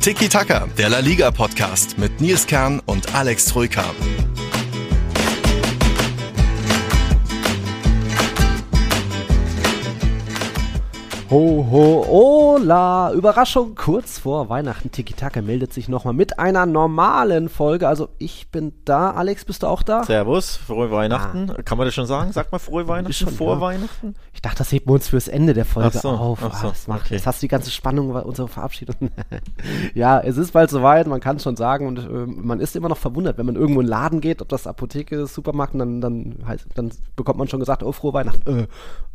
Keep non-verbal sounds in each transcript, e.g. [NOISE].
Tiki Taka, der La Liga Podcast mit Nils Kern und Alex Troika. Ho, ho, hola! Überraschung, kurz vor Weihnachten. Tiki Taka meldet sich nochmal mit einer normalen Folge. Also ich bin da. Alex, bist du auch da? Servus, frohe Weihnachten. Ah. Kann man das schon sagen? Sag mal frohe Weihnachten, schon, vor ja. Weihnachten? Ich dachte, das heben wir uns fürs Ende der Folge so, auf. Ach so, ah, das macht, okay. Jetzt hast du die ganze Spannung bei unserer Verabschiedung. [LAUGHS] ja, es ist bald soweit, man kann es schon sagen. Und äh, man ist immer noch verwundert, wenn man irgendwo in den Laden geht, ob das Apotheke ist, Supermarkt, und dann, dann, heißt, dann bekommt man schon gesagt, oh, frohe Weihnachten. Äh,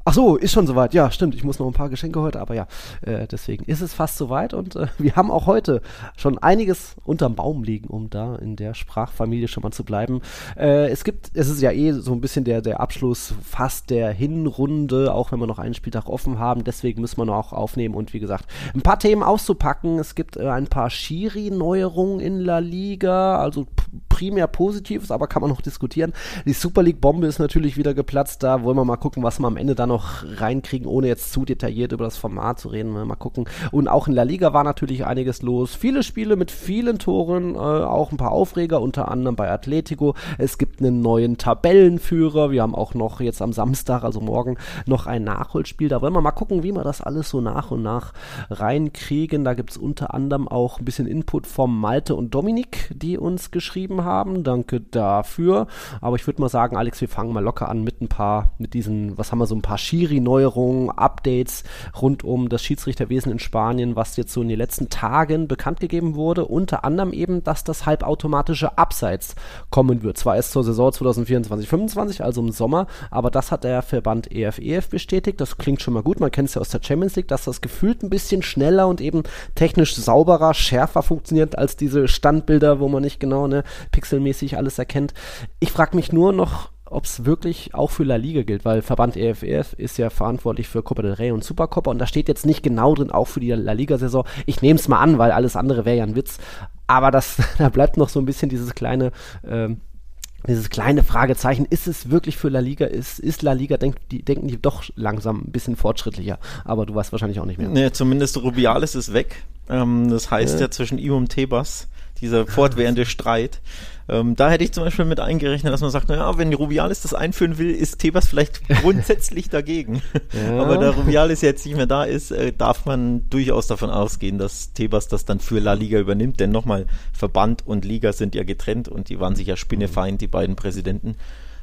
ach so, ist schon soweit. Ja, stimmt, ich muss noch ein paar Geschenke heute, aber ja, äh, deswegen ist es fast soweit und äh, wir haben auch heute schon einiges unterm Baum liegen, um da in der Sprachfamilie schon mal zu bleiben. Äh, es gibt, es ist ja eh so ein bisschen der, der Abschluss fast der Hinrunde, auch wenn wir noch einen Spieltag offen haben, deswegen müssen wir noch aufnehmen und wie gesagt, ein paar Themen auszupacken. Es gibt äh, ein paar Schiri-Neuerungen in La Liga, also primär Positives, aber kann man noch diskutieren. Die Super League-Bombe ist natürlich wieder geplatzt, da wollen wir mal gucken, was wir am Ende da noch reinkriegen, ohne jetzt zu detailliert über das Format zu reden. Mal gucken. Und auch in La Liga war natürlich einiges los. Viele Spiele mit vielen Toren, äh, auch ein paar Aufreger, unter anderem bei Atletico. Es gibt einen neuen Tabellenführer. Wir haben auch noch jetzt am Samstag, also morgen, noch ein Nachholspiel. Da wollen wir mal gucken, wie wir das alles so nach und nach reinkriegen. Da gibt es unter anderem auch ein bisschen Input vom Malte und Dominik, die uns geschrieben haben. Danke dafür. Aber ich würde mal sagen, Alex, wir fangen mal locker an mit ein paar, mit diesen, was haben wir so, ein paar Schiri-Neuerungen, Updates rund um das Schiedsrichterwesen in Spanien, was jetzt so in den letzten Tagen bekannt gegeben wurde. Unter anderem eben, dass das halbautomatische Abseits kommen wird. Zwar erst zur Saison 2024-25, also im Sommer, aber das hat der Verband EFEF bestätigt. Das klingt schon mal gut. Man kennt es ja aus der Champions League, dass das gefühlt ein bisschen schneller und eben technisch sauberer, schärfer funktioniert als diese Standbilder, wo man nicht genau ne, pixelmäßig alles erkennt. Ich frage mich nur noch, ob es wirklich auch für La Liga gilt, weil Verband EFF ist ja verantwortlich für Copa del Rey und Supercopa und da steht jetzt nicht genau drin, auch für die La Liga-Saison. Ich nehme es mal an, weil alles andere wäre ja ein Witz. Aber das, [LAUGHS] da bleibt noch so ein bisschen dieses kleine, ähm, dieses kleine Fragezeichen, ist es wirklich für La Liga, ist, ist La Liga, denk, die, denken die doch langsam ein bisschen fortschrittlicher, aber du weißt wahrscheinlich auch nicht mehr. Nee, zumindest Rubiales ist weg. Ähm, das heißt ja, ja zwischen ihm und Tebas, dieser fortwährende [LAUGHS] Streit. Ähm, da hätte ich zum Beispiel mit eingerechnet, dass man sagt, naja, wenn Rubiales das einführen will, ist Tebas vielleicht [LAUGHS] grundsätzlich dagegen. Ja. Aber da Rubiales jetzt nicht mehr da ist, äh, darf man durchaus davon ausgehen, dass Tebas das dann für La Liga übernimmt. Denn nochmal, Verband und Liga sind ja getrennt und die waren sich ja spinnefeind, die beiden Präsidenten.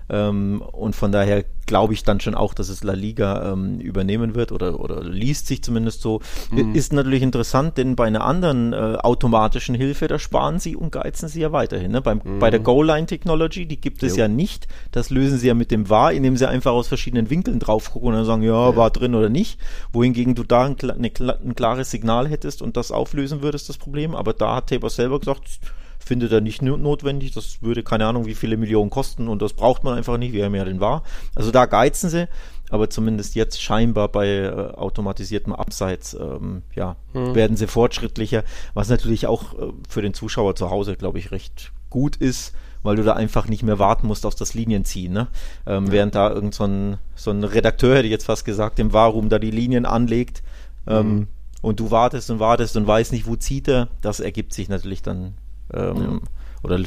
Ähm, und von daher glaube ich dann schon auch, dass es La Liga ähm, übernehmen wird oder, oder liest sich zumindest so. Mhm. Ist natürlich interessant, denn bei einer anderen äh, automatischen Hilfe, da sparen sie und geizen sie ja weiterhin. Ne? Beim, mhm. Bei der Goal-Line Technology, die gibt es jo. ja nicht. Das lösen sie ja mit dem War, indem sie einfach aus verschiedenen Winkeln drauf gucken und dann sagen, ja, ja. war drin oder nicht. Wohingegen du da ein, eine, ein klares Signal hättest und das auflösen würdest, das Problem. Aber da hat Tabor selber gesagt, findet er nicht notwendig. Das würde keine Ahnung, wie viele Millionen kosten und das braucht man einfach nicht, wie er mehr denn war. Also da geizen sie, aber zumindest jetzt scheinbar bei äh, automatisiertem Abseits, ähm, ja, mhm. werden sie fortschrittlicher, was natürlich auch äh, für den Zuschauer zu Hause, glaube ich, recht gut ist, weil du da einfach nicht mehr warten musst auf das Linienziehen. Ne? Ähm, ja. Während da irgend so ein, so ein Redakteur, hätte ich jetzt fast gesagt, im Warum da die Linien anlegt ähm, mhm. und du wartest und wartest und weißt nicht, wo zieht er, das ergibt sich natürlich dann ähm, ja. Oder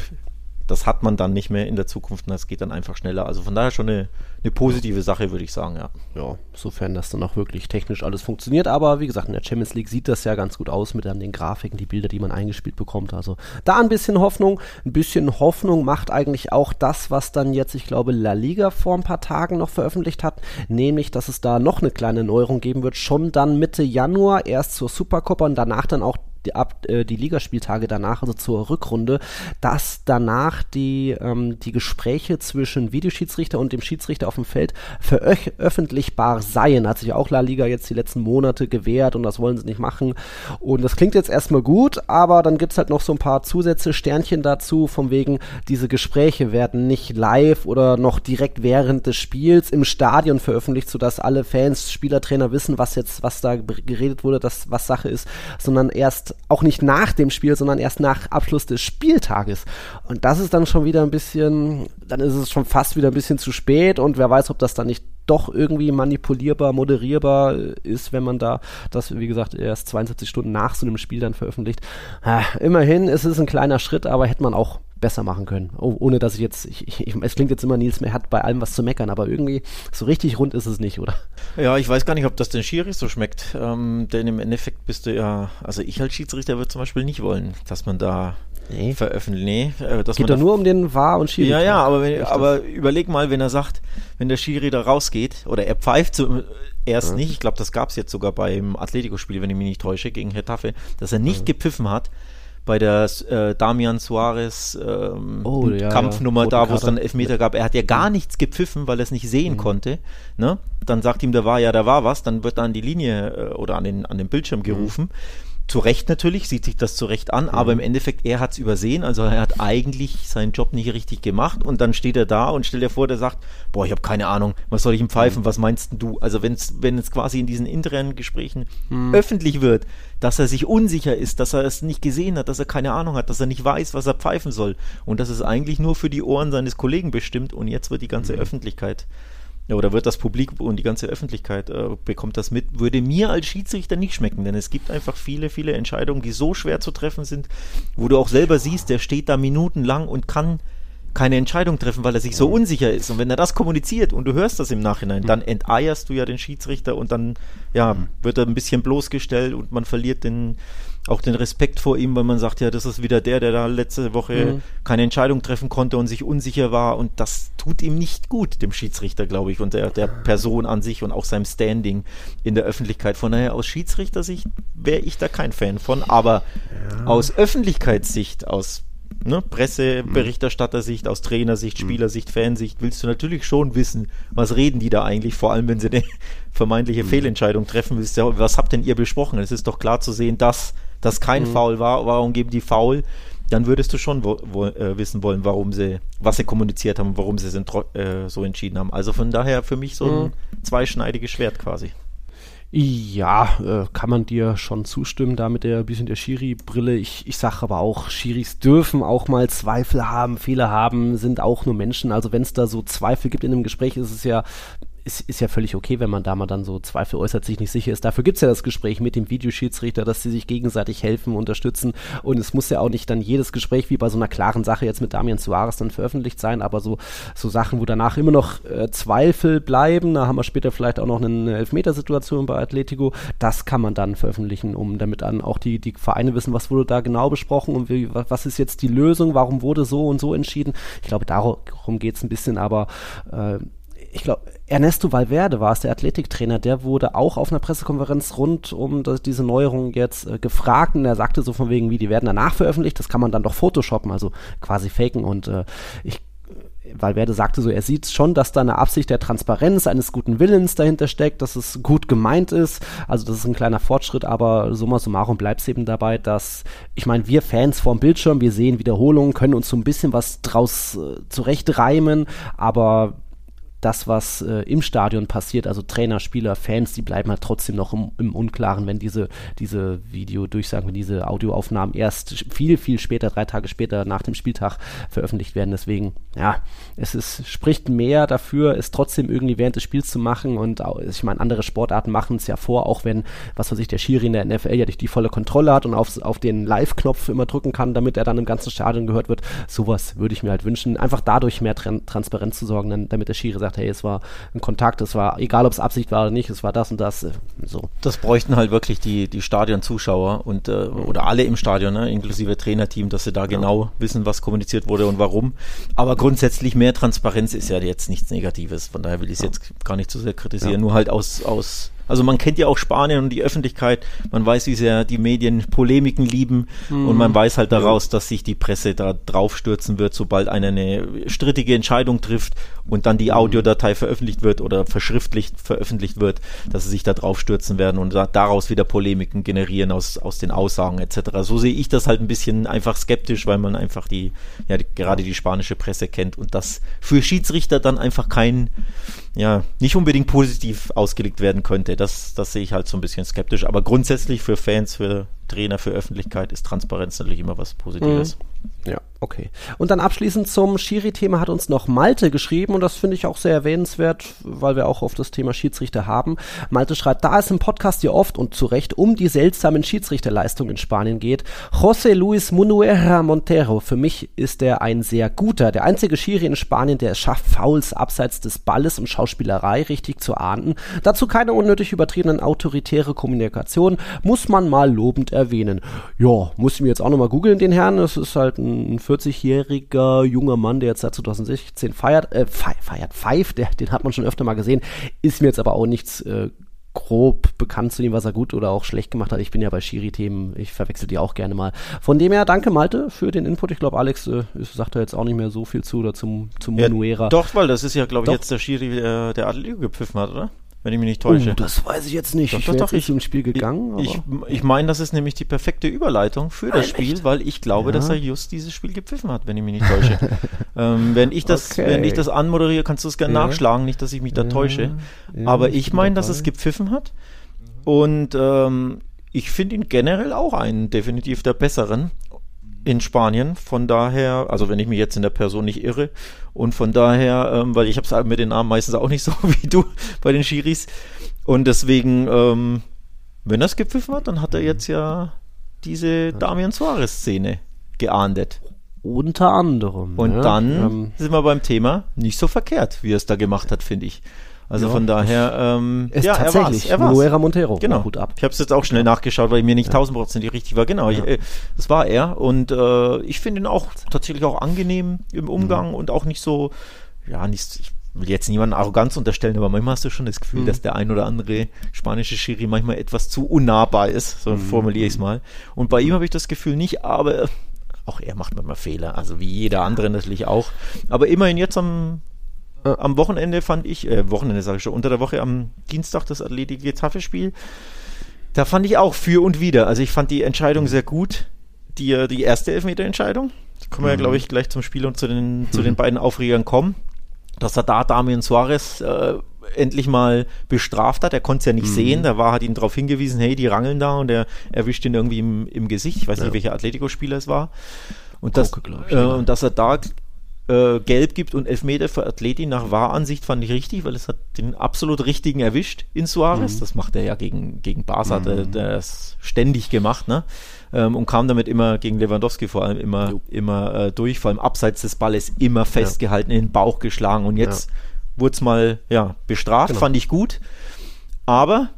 das hat man dann nicht mehr in der Zukunft und das geht dann einfach schneller. Also von daher schon eine, eine positive Sache, würde ich sagen, ja. Ja, sofern das dann auch wirklich technisch alles funktioniert. Aber wie gesagt, in der Champions League sieht das ja ganz gut aus mit den Grafiken, die Bilder, die man eingespielt bekommt. Also da ein bisschen Hoffnung. Ein bisschen Hoffnung macht eigentlich auch das, was dann jetzt, ich glaube, La Liga vor ein paar Tagen noch veröffentlicht hat, nämlich, dass es da noch eine kleine Neuerung geben wird, schon dann Mitte Januar, erst zur Supercoppa und danach dann auch die, ab, äh, die Ligaspieltage danach, also zur Rückrunde, dass danach die, ähm, die Gespräche zwischen Videoschiedsrichter und dem Schiedsrichter auf dem Feld veröffentlichbar seien. Hat sich auch La Liga jetzt die letzten Monate gewehrt und das wollen sie nicht machen. Und das klingt jetzt erstmal gut, aber dann gibt es halt noch so ein paar Zusätze, Sternchen dazu, von wegen, diese Gespräche werden nicht live oder noch direkt während des Spiels im Stadion veröffentlicht, sodass alle Fans, Spieler, Trainer wissen, was jetzt, was da geredet wurde, dass was Sache ist, sondern erst auch nicht nach dem Spiel, sondern erst nach Abschluss des Spieltages. Und das ist dann schon wieder ein bisschen, dann ist es schon fast wieder ein bisschen zu spät und wer weiß, ob das dann nicht doch irgendwie manipulierbar, moderierbar ist, wenn man da das, wie gesagt, erst 72 Stunden nach so einem Spiel dann veröffentlicht. Ah, immerhin, es ist ein kleiner Schritt, aber hätte man auch besser machen können. Oh, ohne dass ich jetzt, ich, ich, es klingt jetzt immer, Nils mehr hat bei allem was zu meckern, aber irgendwie so richtig rund ist es nicht, oder? Ja, ich weiß gar nicht, ob das den Schiris so schmeckt, ähm, denn im Endeffekt bist du ja, also ich als Schiedsrichter würde zum Beispiel nicht wollen, dass man da nee. veröffentlicht. Nee, äh, dass Geht doch nur um den War und Schiri. Ja, ja, aber, wenn, aber überleg mal, wenn er sagt, wenn der Schiri da rausgeht oder er pfeift zu, erst ja. nicht, ich glaube, das gab es jetzt sogar beim Atletico-Spiel, wenn ich mich nicht täusche, gegen Hetafe, dass er nicht ja. gepfiffen hat bei der äh, Damian Suarez ähm, oh, ja, Kampfnummer da, wo es dann Elfmeter gab. Er hat ja gar nichts gepfiffen, weil er es nicht sehen mhm. konnte. Ne? Dann sagt ihm, da war ja, da war was. Dann wird er an die Linie äh, oder an den, an den Bildschirm mhm. gerufen. Mhm zu Recht natürlich, sieht sich das zu Recht an, mhm. aber im Endeffekt, er hat es übersehen, also er hat eigentlich seinen Job nicht richtig gemacht und dann steht er da und stellt dir vor, der sagt, boah, ich habe keine Ahnung, was soll ich ihm pfeifen, mhm. was meinst du? Also wenn's, wenn es quasi in diesen internen Gesprächen mhm. öffentlich wird, dass er sich unsicher ist, dass er es nicht gesehen hat, dass er keine Ahnung hat, dass er nicht weiß, was er pfeifen soll und das ist eigentlich nur für die Ohren seines Kollegen bestimmt und jetzt wird die ganze mhm. Öffentlichkeit ja, oder wird das Publikum und die ganze Öffentlichkeit äh, bekommt das mit, würde mir als Schiedsrichter nicht schmecken, denn es gibt einfach viele, viele Entscheidungen, die so schwer zu treffen sind, wo du auch selber siehst, der steht da minutenlang und kann keine Entscheidung treffen, weil er sich so unsicher ist. Und wenn er das kommuniziert und du hörst das im Nachhinein, dann enteierst du ja den Schiedsrichter und dann ja, wird er ein bisschen bloßgestellt und man verliert den, auch den Respekt vor ihm, weil man sagt, ja, das ist wieder der, der da letzte Woche mhm. keine Entscheidung treffen konnte und sich unsicher war und das tut ihm nicht gut, dem Schiedsrichter, glaube ich, und der, der Person an sich und auch seinem Standing in der Öffentlichkeit. Von daher aus Schiedsrichtersicht wäre ich da kein Fan von, aber ja. aus Öffentlichkeitssicht, aus ne, Presseberichterstattersicht, aus Trainersicht, mhm. Spielersicht, Fansicht, willst du natürlich schon wissen, was reden die da eigentlich, vor allem wenn sie eine [LAUGHS] vermeintliche mhm. Fehlentscheidung treffen, willst was habt denn ihr besprochen? Es ist doch klar zu sehen, dass das kein mhm. Foul war, warum geben die Foul? Dann würdest du schon wo, wo, äh, wissen wollen, warum sie, was sie kommuniziert haben, warum sie es äh, so entschieden haben. Also von daher für mich so ein mhm. zweischneidiges Schwert quasi. Ja, äh, kann man dir schon zustimmen, da mit der bisschen der Schiri-Brille. Ich, ich sage aber auch, Schiris dürfen auch mal Zweifel haben, Fehler haben, sind auch nur Menschen. Also wenn es da so Zweifel gibt in einem Gespräch, ist es ja ist, ist ja völlig okay, wenn man da mal dann so Zweifel äußert, sich nicht sicher ist. Dafür gibt's ja das Gespräch mit dem Videoschiedsrichter, dass sie sich gegenseitig helfen, unterstützen. Und es muss ja auch nicht dann jedes Gespräch wie bei so einer klaren Sache jetzt mit Damian Suarez dann veröffentlicht sein, aber so, so Sachen, wo danach immer noch äh, Zweifel bleiben, da haben wir später vielleicht auch noch eine Elfmetersituation bei Atletico, das kann man dann veröffentlichen, um damit dann auch die, die Vereine wissen, was wurde da genau besprochen und wie, was ist jetzt die Lösung, warum wurde so und so entschieden. Ich glaube, darum geht's ein bisschen, aber äh, ich glaube, Ernesto Valverde war es, der Athletiktrainer, der wurde auch auf einer Pressekonferenz rund um das, diese Neuerung jetzt äh, gefragt und er sagte so von wegen, wie die werden danach veröffentlicht, das kann man dann doch photoshoppen, also quasi faken und äh, ich Valverde sagte so, er sieht schon, dass da eine Absicht der Transparenz, eines guten Willens dahinter steckt, dass es gut gemeint ist. Also das ist ein kleiner Fortschritt, aber summa summarum bleibt es eben dabei, dass, ich meine, wir Fans vorm Bildschirm, wir sehen Wiederholungen, können uns so ein bisschen was draus äh, zurechtreimen, aber das, was äh, im Stadion passiert, also Trainer, Spieler, Fans, die bleiben halt trotzdem noch im, im Unklaren, wenn diese, diese Videodurchsagen, wenn diese Audioaufnahmen erst viel, viel später, drei Tage später nach dem Spieltag veröffentlicht werden. Deswegen, ja, es ist, spricht mehr dafür, es trotzdem irgendwie während des Spiels zu machen und ich meine, andere Sportarten machen es ja vor, auch wenn, was weiß ich, der Schiri in der NFL ja nicht die volle Kontrolle hat und auf, auf den Live-Knopf immer drücken kann, damit er dann im ganzen Stadion gehört wird. Sowas würde ich mir halt wünschen, einfach dadurch mehr Tran Transparenz zu sorgen, damit der Schiri sagt, sagt, hey, es war ein Kontakt, es war, egal ob es Absicht war oder nicht, es war das und das. Äh, so. Das bräuchten halt wirklich die, die Stadionzuschauer und äh, mhm. oder alle im Stadion, ne, inklusive Trainerteam, dass sie da genau ja. wissen, was kommuniziert wurde und warum. Aber grundsätzlich mehr Transparenz ist ja jetzt nichts Negatives. Von daher will ich es ja. jetzt gar nicht zu sehr kritisieren. Ja. Nur halt aus, aus also man kennt ja auch Spanien und die Öffentlichkeit, man weiß, wie sehr die Medien Polemiken lieben mhm. und man weiß halt daraus, dass sich die Presse da draufstürzen wird, sobald einer eine strittige Entscheidung trifft und dann die mhm. Audiodatei veröffentlicht wird oder verschriftlicht veröffentlicht wird, dass sie sich da draufstürzen werden und da, daraus wieder Polemiken generieren aus, aus den Aussagen etc. So sehe ich das halt ein bisschen einfach skeptisch, weil man einfach die, ja, die, gerade die spanische Presse kennt und das für Schiedsrichter dann einfach kein ja, nicht unbedingt positiv ausgelegt werden könnte. Das, das sehe ich halt so ein bisschen skeptisch. Aber grundsätzlich für Fans, für Trainer für Öffentlichkeit ist Transparenz natürlich immer was Positives. Mhm. Ja, okay. Und dann abschließend zum Schiri-Thema hat uns noch Malte geschrieben und das finde ich auch sehr erwähnenswert, weil wir auch auf das Thema Schiedsrichter haben. Malte schreibt, da es im Podcast ja oft und zu Recht um die seltsamen Schiedsrichterleistungen in Spanien geht, José Luis Munuera Montero, für mich ist er ein sehr guter, der einzige Schiri in Spanien, der es schafft, Fouls abseits des Balles und Schauspielerei richtig zu ahnden. Dazu keine unnötig übertriebenen autoritäre Kommunikation, muss man mal lobend erwähnen. Ja, muss ich mir jetzt auch nochmal googeln, den Herrn. Das ist halt ein 40-jähriger junger Mann, der jetzt seit 2016 feiert, äh, feiert, pfeift, der, den hat man schon öfter mal gesehen. Ist mir jetzt aber auch nichts äh, grob bekannt zu ihm, was er gut oder auch schlecht gemacht hat. Ich bin ja bei Schiri-Themen, ich verwechsel die auch gerne mal. Von dem her, danke Malte für den Input. Ich glaube, Alex äh, sagt da jetzt auch nicht mehr so viel zu oder zum, zum ja, Munuera. Doch, weil das ist ja, glaube ich, jetzt der Schiri, äh, der Atletico gepfiffen hat, oder? Wenn ich mich nicht täusche. Oh, das weiß ich jetzt nicht. Doch, ich doch, doch, nicht ins Spiel gegangen. Ich, ich meine, das ist nämlich die perfekte Überleitung für das Nein, Spiel, echt? weil ich glaube, Ja. dass er just dieses Spiel gepfiffen hat, wenn ich mich nicht täusche. [LAUGHS] ähm, wenn, ich das, Okay. wenn ich das anmoderiere, kannst du es gerne Ja. nachschlagen, nicht, dass ich mich da Ja, täusche. Aber ich ich meine, dass es gepfiffen hat. Und ähm, ich finde ihn generell auch einen definitiv der besseren in Spanien. Von daher, also wenn ich mich jetzt in der Person nicht irre, und von daher, ähm, weil ich habe es mit den Namen meistens auch nicht so [LAUGHS] wie du bei den Schiris. Und deswegen, ähm, wenn er es gepfiffen hat, dann hat er jetzt ja diese Damian Suarez-Szene geahndet. Unter anderem. Und ja. dann Ähm, sind wir beim Thema nicht so verkehrt, wie er es da gemacht hat, finde ich. Also Ja, von daher, ähm, ja, er war's, tatsächlich er war's. Montero. Genau. Hut ab. Ich habe es jetzt auch schnell nachgeschaut, weil ich mir nicht tausendprozentig richtig war. Genau, ich, äh, das war er. Und äh, ich finde ihn auch tatsächlich auch angenehm im Umgang Mhm. und auch nicht so, ja, nicht, ich will jetzt niemanden Arroganz unterstellen, aber manchmal hast du schon das Gefühl, Mhm. dass der ein oder andere spanische Schiri manchmal etwas zu unnahbar ist. So Mhm. formuliere ich es mal. Und bei ihm habe ich das Gefühl nicht, aber auch er macht manchmal Fehler, also wie jeder andere natürlich auch. Aber immerhin jetzt am Ja. am Wochenende fand ich, äh, Wochenende sage ich schon, unter der Woche am Dienstag das Athletic Getafe-Spiel, da fand ich auch für und wieder. Also ich fand die Entscheidung sehr gut, die, äh, die erste Elfmeter-Entscheidung. Da können wir ja, glaube ich, gleich zum Spiel und zu den, zu den beiden Aufregern kommen. Dass er da Damian Suarez äh, endlich mal bestraft hat. Er konnte es ja nicht sehen. Da war, hat ihn darauf hingewiesen, hey, die rangeln da und er erwischt ihn irgendwie im, im Gesicht. Ich weiß nicht, welcher Atletico-Spieler es war. Und, das, Koke, glaub ich, äh, ja. und dass er da äh, gelb gibt und Elfmeter für Atleti nach Wahransicht fand ich richtig, weil es hat den absolut richtigen erwischt in Suarez. Das macht er ja gegen, gegen Barca, der, der ist ständig gemacht, ne? Ähm, und kam damit immer gegen Lewandowski vor allem immer, Jo. immer äh, durch, vor allem abseits des Balles immer festgehalten, in den Bauch geschlagen und jetzt wurde es mal ja, bestraft, Genau. fand ich gut. Aber,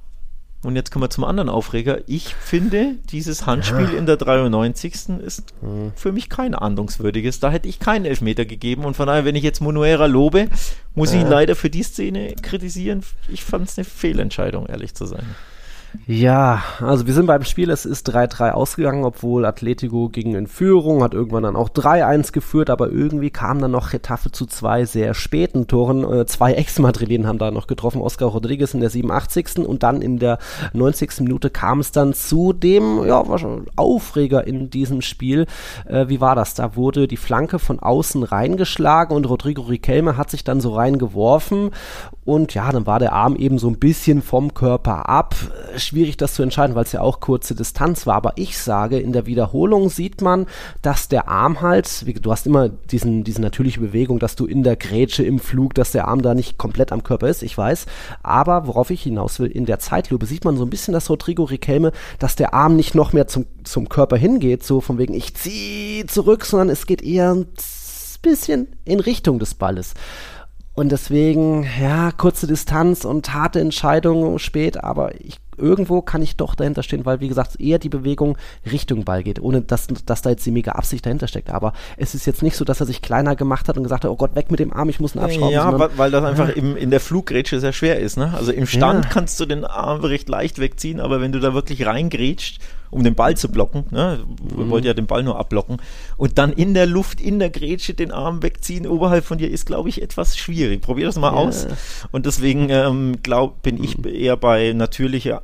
und jetzt kommen wir zum anderen Aufreger, ich finde, dieses Handspiel in der 93. ist für mich kein ahndungswürdiges. Da hätte ich keinen Elfmeter gegeben und von daher, wenn ich jetzt Monuera lobe, muss ich ihn leider für die Szene kritisieren. Ich fand es eine Fehlentscheidung, ehrlich zu sein. Ja, also wir sind beim Spiel, es ist 3-3 ausgegangen, obwohl Atletico ging in Führung, hat irgendwann dann auch 3-1 geführt, aber irgendwie kam dann noch Getafe zu zwei sehr späten Toren. Äh, zwei Ex-Madrilenen haben da noch getroffen, Oscar Rodriguez in der 87. und dann in der 90. Minute kam es dann zu dem ja, Aufreger in diesem Spiel. Äh, wie war das? Da wurde die Flanke von außen reingeschlagen und Rodrigo Riquelme hat sich dann so reingeworfen und ja, dann war der Arm eben so ein bisschen vom Körper ab. Schwierig das zu entscheiden, weil es ja auch kurze Distanz war. Aber ich sage, in der Wiederholung sieht man, dass der Arm halt, wie, du hast immer diesen, diese natürliche Bewegung, dass du in der Grätsche im Flug, dass der Arm da nicht komplett am Körper ist, ich weiß. Aber worauf ich hinaus will, in der Zeitlupe sieht man so ein bisschen, dass Rodrigo Riquelme, dass der Arm nicht noch mehr zum, zum Körper hingeht, so von wegen, ich zieh zurück, sondern es geht eher ein bisschen in Richtung des Balles. Und deswegen, ja, kurze Distanz und harte Entscheidung spät, aber ich, irgendwo kann ich doch dahinter stehen, weil, wie gesagt, eher die Bewegung Richtung Ball geht, ohne dass, dass da jetzt die mega Absicht dahinter steckt. Aber es ist jetzt nicht so, dass er sich kleiner gemacht hat und gesagt hat, oh Gott, weg mit dem Arm, ich muss ihn abschrauben. Ja, sondern- weil, weil das einfach im, in der Fluggrätsche sehr schwer ist. Ne? Also im Stand Ja. kannst du den Arm recht leicht wegziehen, aber wenn du da wirklich reingrätscht, um den Ball zu blocken, ne? Mhm. wir wollten ja den Ball nur abblocken, und dann in der Luft, in der Grätsche den Arm wegziehen oberhalb von dir, ist, glaube ich, etwas schwierig. Probier das mal Ja. Mhm. aus. Und deswegen ähm, glaub, bin ich eher bei natürlicher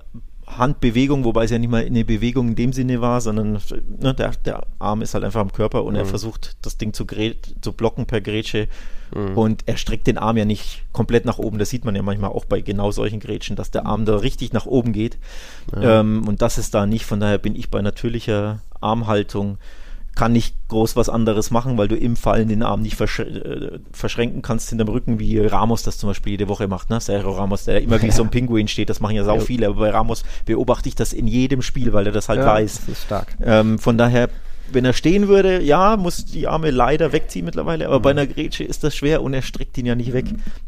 Handbewegung, wobei es ja nicht mal eine Bewegung in dem Sinne war, sondern ne, der, der Arm ist halt einfach am Körper und mhm. er versucht, das Ding zu, zu blocken per Grätsche. Mhm. Und er streckt den Arm ja nicht komplett nach oben. Das sieht man ja manchmal auch bei genau solchen Grätschen, dass der Arm da richtig nach oben geht. Ja. Ähm, und das ist da nicht. Von daher bin ich bei natürlicher Armhaltung kann nicht groß was anderes machen, weil du im Fallen den Arm nicht versch äh, verschränken kannst hinterm Rücken, wie Ramos das zum Beispiel jede Woche macht, ne? Sergio Ramos, der immer wie ja. [LAUGHS] so ein Pinguin steht, das machen ja sau viele, aber bei Ramos beobachte ich das in jedem Spiel, weil er das halt ja, weiß. Das ist stark. Ähm, von daher wenn er stehen würde, ja, muss die Arme leider wegziehen mittlerweile, aber mhm. bei einer Grätsche ist das schwer und er streckt ihn ja nicht weg.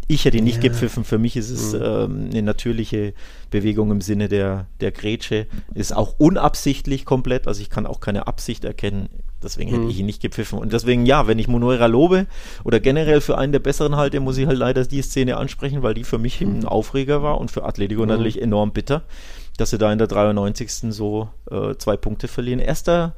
Ich hätte ihn nicht ja. gepfiffen. Für mich ist es mhm. ähm, eine natürliche Bewegung im Sinne der, der Grätsche. Ist auch unabsichtlich komplett, also ich kann auch keine Absicht erkennen. Deswegen hätte mhm. ich ihn nicht gepfiffen. Und deswegen, ja, wenn ich Monoera lobe oder generell für einen der besseren halte, muss ich halt leider die Szene ansprechen, weil die für mich ein mhm. Aufreger war und für Atletico mhm. natürlich enorm bitter, dass sie da in der 93. so äh, zwei Punkte verlieren. Erster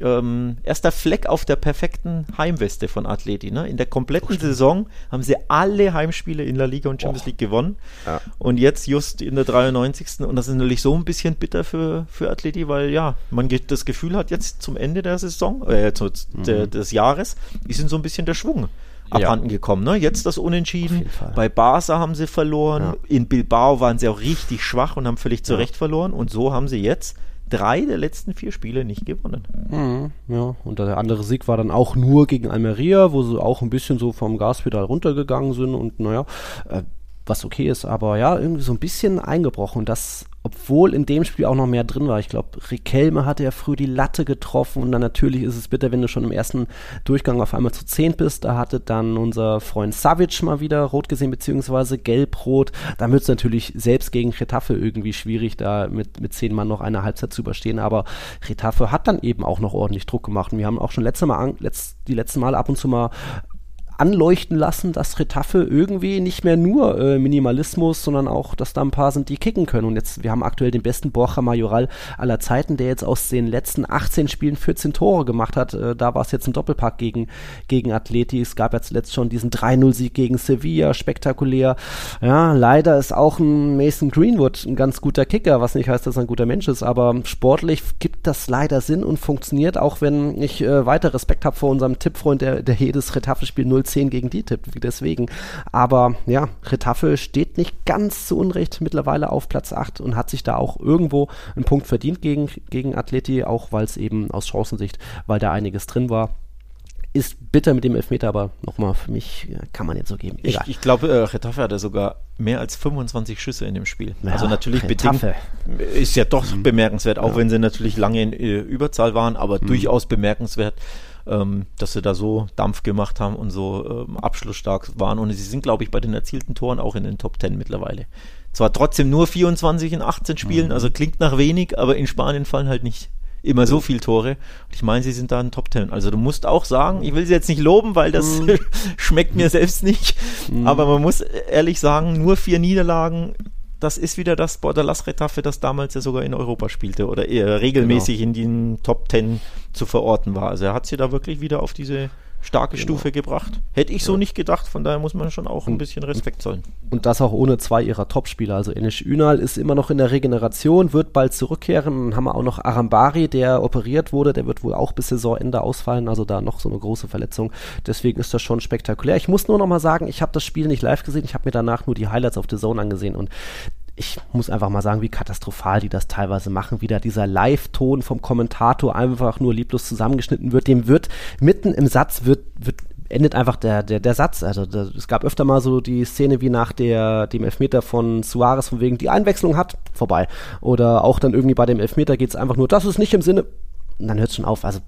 ähm, erster Fleck auf der perfekten Heimweste von Atleti. Ne? In der kompletten Saison haben sie alle Heimspiele in La Liga und Champions oh. League gewonnen. Ja. Und jetzt just in der 93. Und das ist natürlich so ein bisschen bitter für, für Atleti, weil ja, man das Gefühl hat, jetzt zum Ende der Saison, äh, zu, mhm. der, des Jahres, ist ihnen so ein bisschen der Schwung abhanden ja. gekommen. Ne? Jetzt das Unentschieden. Bei Barca haben sie verloren. Ja. In Bilbao waren sie auch richtig schwach und haben völlig zu Recht verloren. Und so haben sie jetzt drei der letzten vier Spiele nicht gewonnen. Mhm, ja, und der andere Sieg war dann auch nur gegen Almeria, wo sie auch ein bisschen so vom Gaspedal runtergegangen sind und naja, äh, was okay ist, aber ja, irgendwie so ein bisschen eingebrochen. Das obwohl in dem Spiel auch noch mehr drin war. Ich glaube, Riquelme hatte ja früh die Latte getroffen und dann natürlich ist es bitter, wenn du schon im ersten Durchgang auf einmal zu 10 bist. Da hatte dann unser Freund Savic mal wieder rot gesehen, beziehungsweise gelb-rot. Da wird es natürlich selbst gegen Retafe irgendwie schwierig, da mit, mit 10 Mann noch eine Halbzeit zu überstehen. Aber Retafe hat dann eben auch noch ordentlich Druck gemacht. Und wir haben auch schon letzte Mal, letzt, die letzten Mal ab und zu mal anleuchten lassen, dass Retafe irgendwie nicht mehr nur äh, Minimalismus, sondern auch, dass da ein paar sind, die kicken können. Und jetzt, wir haben aktuell den besten Borja Majoral aller Zeiten, der jetzt aus den letzten 18 Spielen 14 Tore gemacht hat. Äh, da war es jetzt ein Doppelpack gegen, gegen Atleti. Es gab ja zuletzt schon diesen 3-0-Sieg gegen Sevilla, spektakulär. Ja, leider ist auch ein Mason Greenwood ein ganz guter Kicker, was nicht heißt, dass er ein guter Mensch ist, aber sportlich gibt das leider Sinn und funktioniert, auch wenn ich äh, weiter Respekt habe vor unserem Tippfreund, der, der jedes Retafe-Spiel 0 10 gegen die tippt, deswegen. Aber ja, Retafe steht nicht ganz zu Unrecht mittlerweile auf Platz 8 und hat sich da auch irgendwo einen Punkt verdient gegen, gegen Atleti, auch weil es eben aus Chancensicht, weil da einiges drin war ist bitter mit dem Elfmeter, aber nochmal, für mich kann man jetzt so geben. Egal. Ich, ich glaube, äh, Retafe hatte sogar mehr als 25 Schüsse in dem Spiel. Ja, also natürlich Retafe. bedingt, ist ja doch mhm. bemerkenswert, auch ja. wenn sie natürlich lange in äh, Überzahl waren, aber mhm. durchaus bemerkenswert ähm, dass sie da so Dampf gemacht haben und so ähm, abschlussstark waren. Und sie sind, glaube ich, bei den erzielten Toren auch in den Top 10 mittlerweile. Zwar trotzdem nur 24 in 18 Spielen, mhm. also klingt nach wenig, aber in Spanien fallen halt nicht immer so viel Tore. Und ich meine, sie sind da in Top 10. Also du musst auch sagen, ich will sie jetzt nicht loben, weil das mm. [LAUGHS] schmeckt mir selbst nicht. Mm. Aber man muss ehrlich sagen, nur vier Niederlagen das ist wieder das Bordalas Retafe, das damals ja sogar in Europa spielte oder eher regelmäßig genau. in den Top Ten zu verorten war. Also er hat sie da wirklich wieder auf diese starke genau. Stufe gebracht. Hätte ich so ja. nicht gedacht, von daher muss man schon auch ein bisschen Respekt zollen. Und das auch ohne zwei ihrer Topspieler. Also Enes Ünal ist immer noch in der Regeneration, wird bald zurückkehren. Dann haben wir auch noch Arambari, der operiert wurde, der wird wohl auch bis Saisonende ausfallen, also da noch so eine große Verletzung. Deswegen ist das schon spektakulär. Ich muss nur noch mal sagen, ich habe das Spiel nicht live gesehen, ich habe mir danach nur die Highlights auf The Zone angesehen und ich muss einfach mal sagen, wie katastrophal die das teilweise machen. Wieder dieser Live-Ton vom Kommentator einfach nur lieblos zusammengeschnitten wird. Dem wird mitten im Satz wird, wird endet einfach der, der, der Satz. Also der, es gab öfter mal so die Szene wie nach der, dem Elfmeter von Suarez, von wegen die Einwechslung hat, vorbei. Oder auch dann irgendwie bei dem Elfmeter geht es einfach nur, das ist nicht im Sinne, und dann hört es schon auf. Also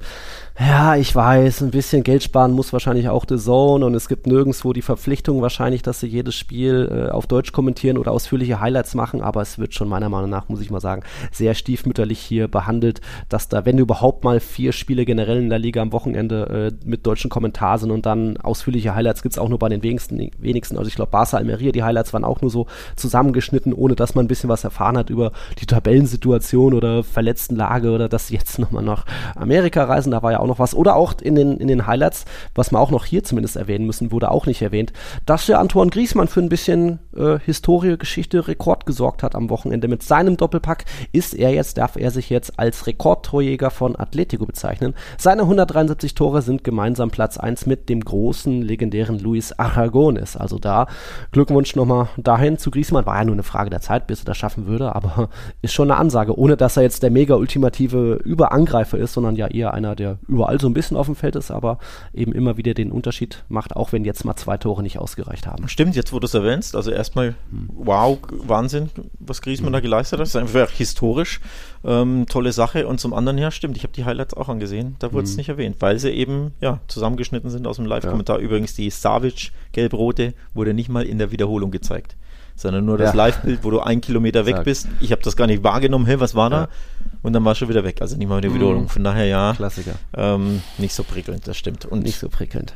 ja, ich weiß, ein bisschen Geld sparen muss wahrscheinlich auch The Zone und es gibt nirgendwo die Verpflichtung wahrscheinlich, dass sie jedes Spiel äh, auf Deutsch kommentieren oder ausführliche Highlights machen, aber es wird schon meiner Meinung nach, muss ich mal sagen, sehr stiefmütterlich hier behandelt, dass da, wenn überhaupt mal vier Spiele generell in der Liga am Wochenende äh, mit deutschen Kommentar sind und dann ausführliche Highlights gibt's auch nur bei den wenigsten, wenigsten. Also ich glaube, Barca Almeria, die Highlights waren auch nur so zusammengeschnitten, ohne dass man ein bisschen was erfahren hat über die Tabellensituation oder Verletztenlage oder dass sie jetzt [LAUGHS] nochmal nach Amerika reisen, da war ja auch noch was. Oder auch in den, in den Highlights, was wir auch noch hier zumindest erwähnen müssen, wurde auch nicht erwähnt, dass der Antoine Griezmann für ein bisschen äh, Historie, Geschichte, Rekord gesorgt hat am Wochenende. Mit seinem Doppelpack ist er jetzt, darf er sich jetzt als Rekordtorjäger von Atletico bezeichnen. Seine 173 Tore sind gemeinsam Platz 1 mit dem großen, legendären Luis Aragones. Also da Glückwunsch nochmal dahin zu Griezmann. War ja nur eine Frage der Zeit, bis er das schaffen würde, aber ist schon eine Ansage, ohne dass er jetzt der mega ultimative Überangreifer ist, sondern ja eher einer, der überall so ein bisschen auf dem Feld ist, aber eben immer wieder den Unterschied macht, auch wenn jetzt mal zwei Tore nicht ausgereicht haben. Stimmt, jetzt wo du es erwähnst, also erstmal, wow, Wahnsinn, was Griezmann da geleistet hat. Das ist einfach historisch. Ähm, tolle Sache. Und zum anderen, ja, stimmt, ich habe die Highlights auch angesehen. Da wurde es nicht erwähnt, weil sie eben ja zusammengeschnitten sind aus dem Live-Kommentar. Übrigens, die Savic gelb-rote wurde nicht mal in der Wiederholung gezeigt, sondern nur das Ja. Live-Bild, wo du einen Kilometer weg Exakt. bist. Ich habe das gar nicht wahrgenommen. Hey, was war da? Ja. Und dann war es schon wieder weg. Also nicht mal in der Wiederholung. Von daher, ja, Klassiker. ähm, nicht so prickelnd, das stimmt. Und nicht so prickelnd.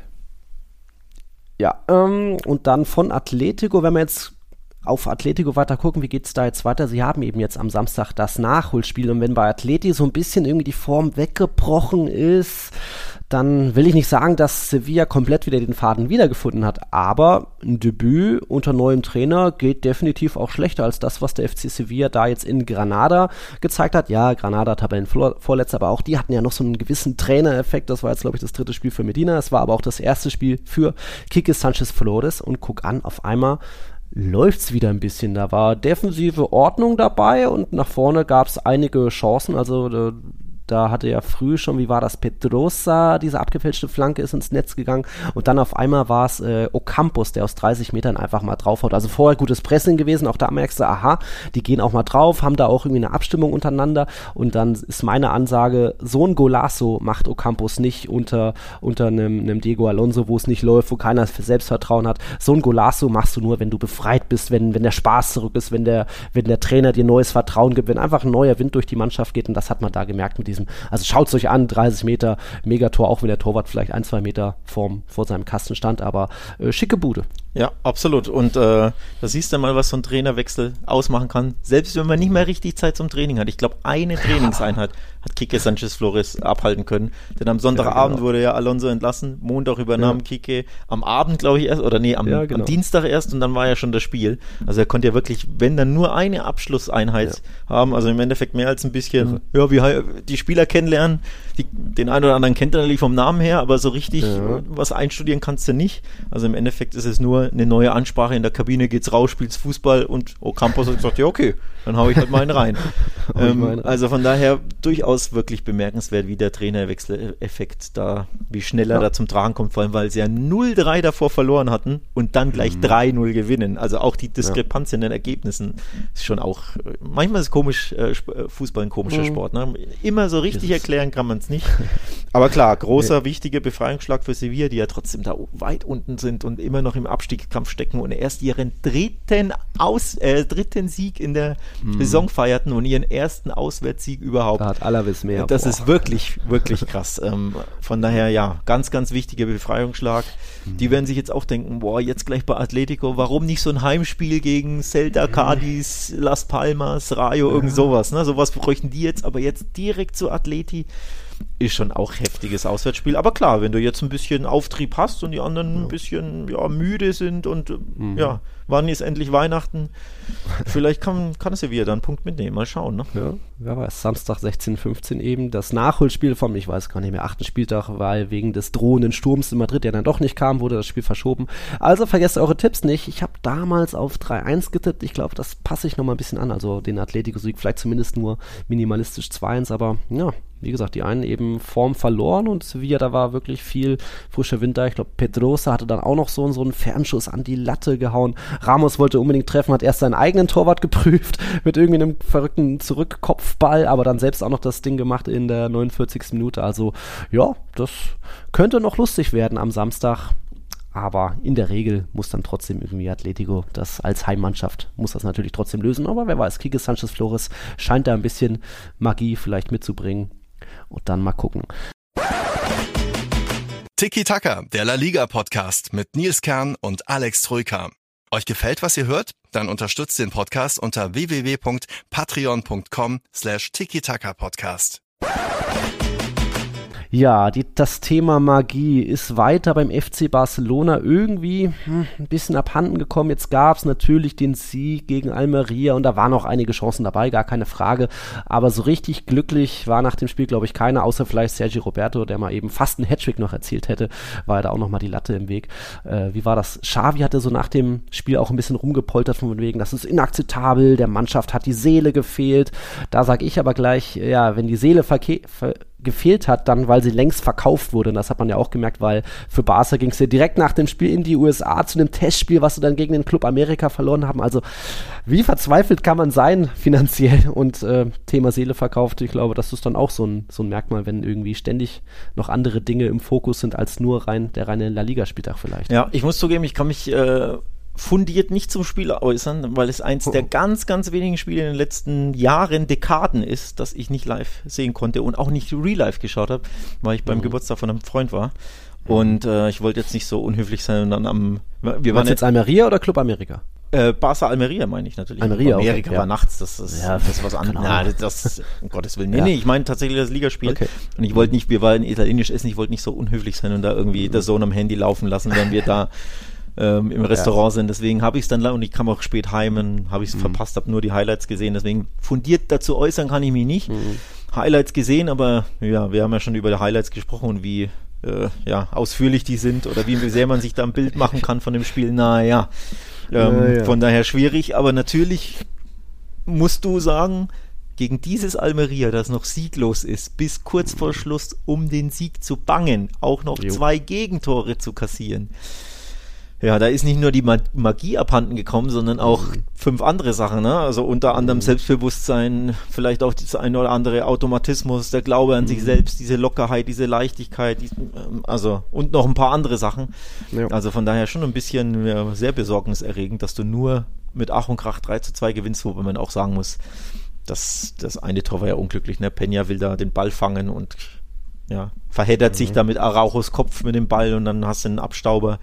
Ja, ähm, und dann von Atletico, wenn wir jetzt auf Atletico weiter gucken, wie geht's da jetzt weiter? Sie haben eben jetzt am Samstag das Nachholspiel und wenn bei Atleti so ein bisschen irgendwie die Form weggebrochen ist, dann will ich nicht sagen, dass Sevilla komplett wieder den Faden wiedergefunden hat, aber ein Debüt unter neuem Trainer geht definitiv auch schlechter als das, was der FC Sevilla da jetzt in Granada gezeigt hat. Ja, Granada Tabellenvorletzter, aber auch die hatten ja noch so einen gewissen Trainereffekt. Das war jetzt, glaube ich, das dritte Spiel für Medina. Es war aber auch das erste Spiel für Kike Sanchez Flores und guck an, auf einmal läuft's wieder ein bisschen. Da war defensive Ordnung dabei und nach vorne gab's einige Chancen. Also da, hatte ja früh schon, wie war das, Pedrosa, diese abgefälschte Flanke ist ins Netz gegangen und dann auf einmal war es äh, Ocampos, der aus 30 Metern einfach mal draufhaut. Also vorher gutes Pressing gewesen, auch da merkst du, aha, die gehen auch mal drauf, haben da auch irgendwie eine Abstimmung untereinander und dann ist meine Ansage, so ein Golasso macht Ocampos nicht unter, unter einem, einem Diego Alonso, wo es nicht läuft, wo keiner Selbstvertrauen hat. So ein Golasso machst du nur, wenn du befreit bist, wenn, wenn der Spaß zurück ist, wenn der, wenn der Trainer dir neues Vertrauen gibt, wenn einfach ein neuer Wind durch die Mannschaft geht und das hat man da gemerkt mit diesem, also schaut's euch an, 30 Meter, Megator, auch wenn der Torwart vielleicht ein, zwei Meter vorm, vor seinem Kasten stand, aber äh, schicke Bude. Ja, absolut. Und äh, da siehst du mal, was so ein Trainerwechsel ausmachen kann. Selbst wenn man nicht mehr richtig Zeit zum Training hat. Ich glaube, eine Trainingseinheit [LAUGHS] hat Kike Sanchez Flores abhalten können. Denn am Sonntagabend genau. wurde ja Alonso entlassen. Montag übernahm Ja. Kike am Abend, glaube ich, erst. Oder nee, am, Ja, genau. am Dienstag erst. Und dann war ja schon das Spiel. Also er konnte ja wirklich, wenn dann nur eine Abschlusseinheit haben. Also im Endeffekt mehr als ein bisschen, ja, wie die Spieler kennenlernen. Die, den einen oder anderen kennt er natürlich vom Namen her, aber so richtig Ja. was einstudieren kannst du nicht. Also im Endeffekt ist es nur eine neue Ansprache. In der Kabine geht's raus, spielst Fußball und Ocampos hat gesagt, ja okay, dann hau ich halt mal einen rein. [LAUGHS] Ähm, rein. also von daher durchaus wirklich bemerkenswert, wie der Trainerwechseleffekt da, wie schnell er Ja. da zum Tragen kommt, vor allem weil sie ja 0-3 davor verloren hatten und dann gleich Mhm. 3-0 gewinnen. Also auch die Diskrepanz in den Ergebnissen ist schon auch, manchmal ist komisch, äh, äh, Fußball ein komischer Mhm. Sport. Ne? Immer so richtig Ist es. erklären kann man es nicht. [LAUGHS] Aber klar, großer, wichtiger Befreiungsschlag für Sevilla, die ja trotzdem da weit unten sind und immer noch im Abstiegskampf stecken und erst ihren dritten, Aus, äh, dritten Sieg in der Saison feierten und ihren ersten Auswärtssieg überhaupt. Da hat Alavis mehr. Das Boah. ist wirklich, wirklich krass. ähm, von daher, ja, ganz, ganz wichtiger Befreiungsschlag. Die werden sich jetzt auch denken, boah, jetzt gleich bei Atletico, warum nicht so ein Heimspiel gegen Celta, Cadiz, Las Palmas, Rayo, irgend sowas, ne? Sowas bräuchten die jetzt, aber jetzt direkt zu Atleti ist schon auch heftiges Auswärtsspiel. Aber klar, wenn du jetzt ein bisschen Auftrieb hast und die anderen ein bisschen ja, müde sind und äh, ja, wann ist endlich Weihnachten? Vielleicht kann, kann Sevilla dann einen Punkt mitnehmen. Mal schauen, ne? Ja, wer weiß, Samstag 16.15 eben das Nachholspiel vom, ich weiß gar nicht mehr, achten Spieltag, weil wegen des drohenden Sturms in Madrid, der dann doch nicht kam, wurde das Spiel verschoben. Also vergesst eure Tipps nicht. Ich habe damals auf 3-1 getippt. Ich glaube, das passe ich nochmal ein bisschen an. Also den Atletico-Sieg vielleicht zumindest nur minimalistisch 2-1, aber ja, wie gesagt, die einen eben Form verloren und Sevilla, da war wirklich viel frischer Winter. Ich glaube, Pedrosa hatte dann auch noch so, so einen Fernschuss an die Latte gehauen. Ramos wollte unbedingt treffen, hat erst seinen eigenen Torwart geprüft [LAUGHS] mit irgendwie einem verrückten Zurückkopfball, aber dann selbst auch noch das Ding gemacht in der 49. Minute. Also ja, das könnte noch lustig werden am Samstag. Aber in der Regel muss dann trotzdem irgendwie Atletico das als Heimmannschaft muss das natürlich trotzdem lösen. Aber wer weiß, Kike Sanchez Flores scheint da ein bisschen Magie vielleicht mitzubringen. Und dann mal gucken. Tiki Taka, der La Liga Podcast mit Nils Kern und Alex Troika. Euch gefällt, was ihr hört? Dann unterstützt den Podcast unter www.patreon.com slash tiki Taka Podcast. Ja, die, das Thema Magie ist weiter beim FC Barcelona irgendwie hm, ein bisschen abhanden gekommen. Jetzt gab es natürlich den Sieg gegen Almeria und da waren auch einige Chancen dabei, gar keine Frage. Aber so richtig glücklich war nach dem Spiel, glaube ich, keiner, außer vielleicht Sergio Roberto, der mal eben fast einen Hattrick noch erzielt hätte, war da auch nochmal die Latte im Weg. Äh, wie war das? Xavi hatte so nach dem Spiel auch ein bisschen rumgepoltert von wegen, das ist inakzeptabel, der Mannschaft hat die Seele gefehlt. Da sage ich aber gleich, ja, wenn die Seele verkehrt gefehlt hat, dann weil sie längst verkauft wurde. Und das hat man ja auch gemerkt, weil für Barca ging es ja direkt nach dem Spiel in die USA zu einem Testspiel, was sie dann gegen den Club Amerika verloren haben. Also wie verzweifelt kann man sein [LAUGHS] finanziell und äh, Thema Seele verkauft. Ich glaube, das ist dann auch so ein, so ein Merkmal, wenn irgendwie ständig noch andere Dinge im Fokus sind als nur rein der reine La Liga-Spieltag vielleicht. Ja, ich muss zugeben, ich kann mich äh, fundiert nicht zum Spiel äußern, weil es eins der ganz, ganz wenigen Spiele in den letzten Jahren, Dekaden ist, dass ich nicht live sehen konnte und auch nicht real live geschaut habe, weil ich beim mhm. Geburtstag von einem Freund war. Und äh, ich wollte jetzt nicht so unhöflich sein und dann am. Wir waren jetzt Almeria oder Club Amerika? Äh, Barca Almeria meine ich natürlich. Almeria, Amerika okay, war ja. nachts, das ist, ja, das ist was anderes. Ja, das, um Gottes Willen. Nee, ja. nee, ich meine tatsächlich das Ligaspiel. Okay. Und ich wollte nicht, wir waren italienisch essen, ich wollte nicht so unhöflich sein und da irgendwie mhm. der Sohn am Handy laufen lassen, wenn wir da [LAUGHS] ähm, im Restaurant ja. sind. Deswegen habe ich es dann und ich kam auch spät heim, habe ich es mhm. verpasst, habe nur die Highlights gesehen. Deswegen fundiert dazu äußern kann ich mich nicht. Mhm. Highlights gesehen, aber ja, wir haben ja schon über die Highlights gesprochen und wie äh, ja, ausführlich die sind oder wie sehr man sich da ein Bild machen kann von dem Spiel. Naja, ähm, ja. von daher schwierig, aber natürlich musst du sagen, gegen dieses Almeria, das noch sieglos ist, bis kurz vor Schluss um den Sieg zu bangen, auch noch jo. zwei Gegentore zu kassieren. Ja, da ist nicht nur die Magie abhanden gekommen, sondern auch fünf andere Sachen, ne? Also unter anderem mhm. Selbstbewusstsein, vielleicht auch das eine oder andere Automatismus, der Glaube an sich mhm. selbst, diese Lockerheit, diese Leichtigkeit, die, ähm, also und noch ein paar andere Sachen. Ja. Also von daher schon ein bisschen ja, sehr besorgniserregend, dass du nur mit Ach und Krach 3 zu 2 gewinnst, wobei man auch sagen muss, dass das eine Tor war ja unglücklich, ne? Peña will da den Ball fangen und ja, verheddert mhm. sich da mit Arauchos Kopf mit dem Ball und dann hast du einen Abstauber.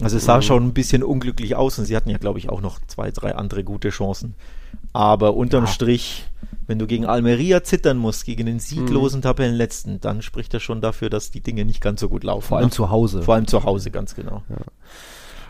Also es sah mhm. schon ein bisschen unglücklich aus und sie hatten ja, glaube ich, auch noch zwei, drei andere gute Chancen. Aber unterm ja. Strich, wenn du gegen Almeria zittern musst, gegen den sieglosen mhm. Tabellenletzten, dann spricht das schon dafür, dass die Dinge nicht ganz so gut laufen. Vor allem ne? zu Hause. Vor allem zu Hause, ganz genau. Ja.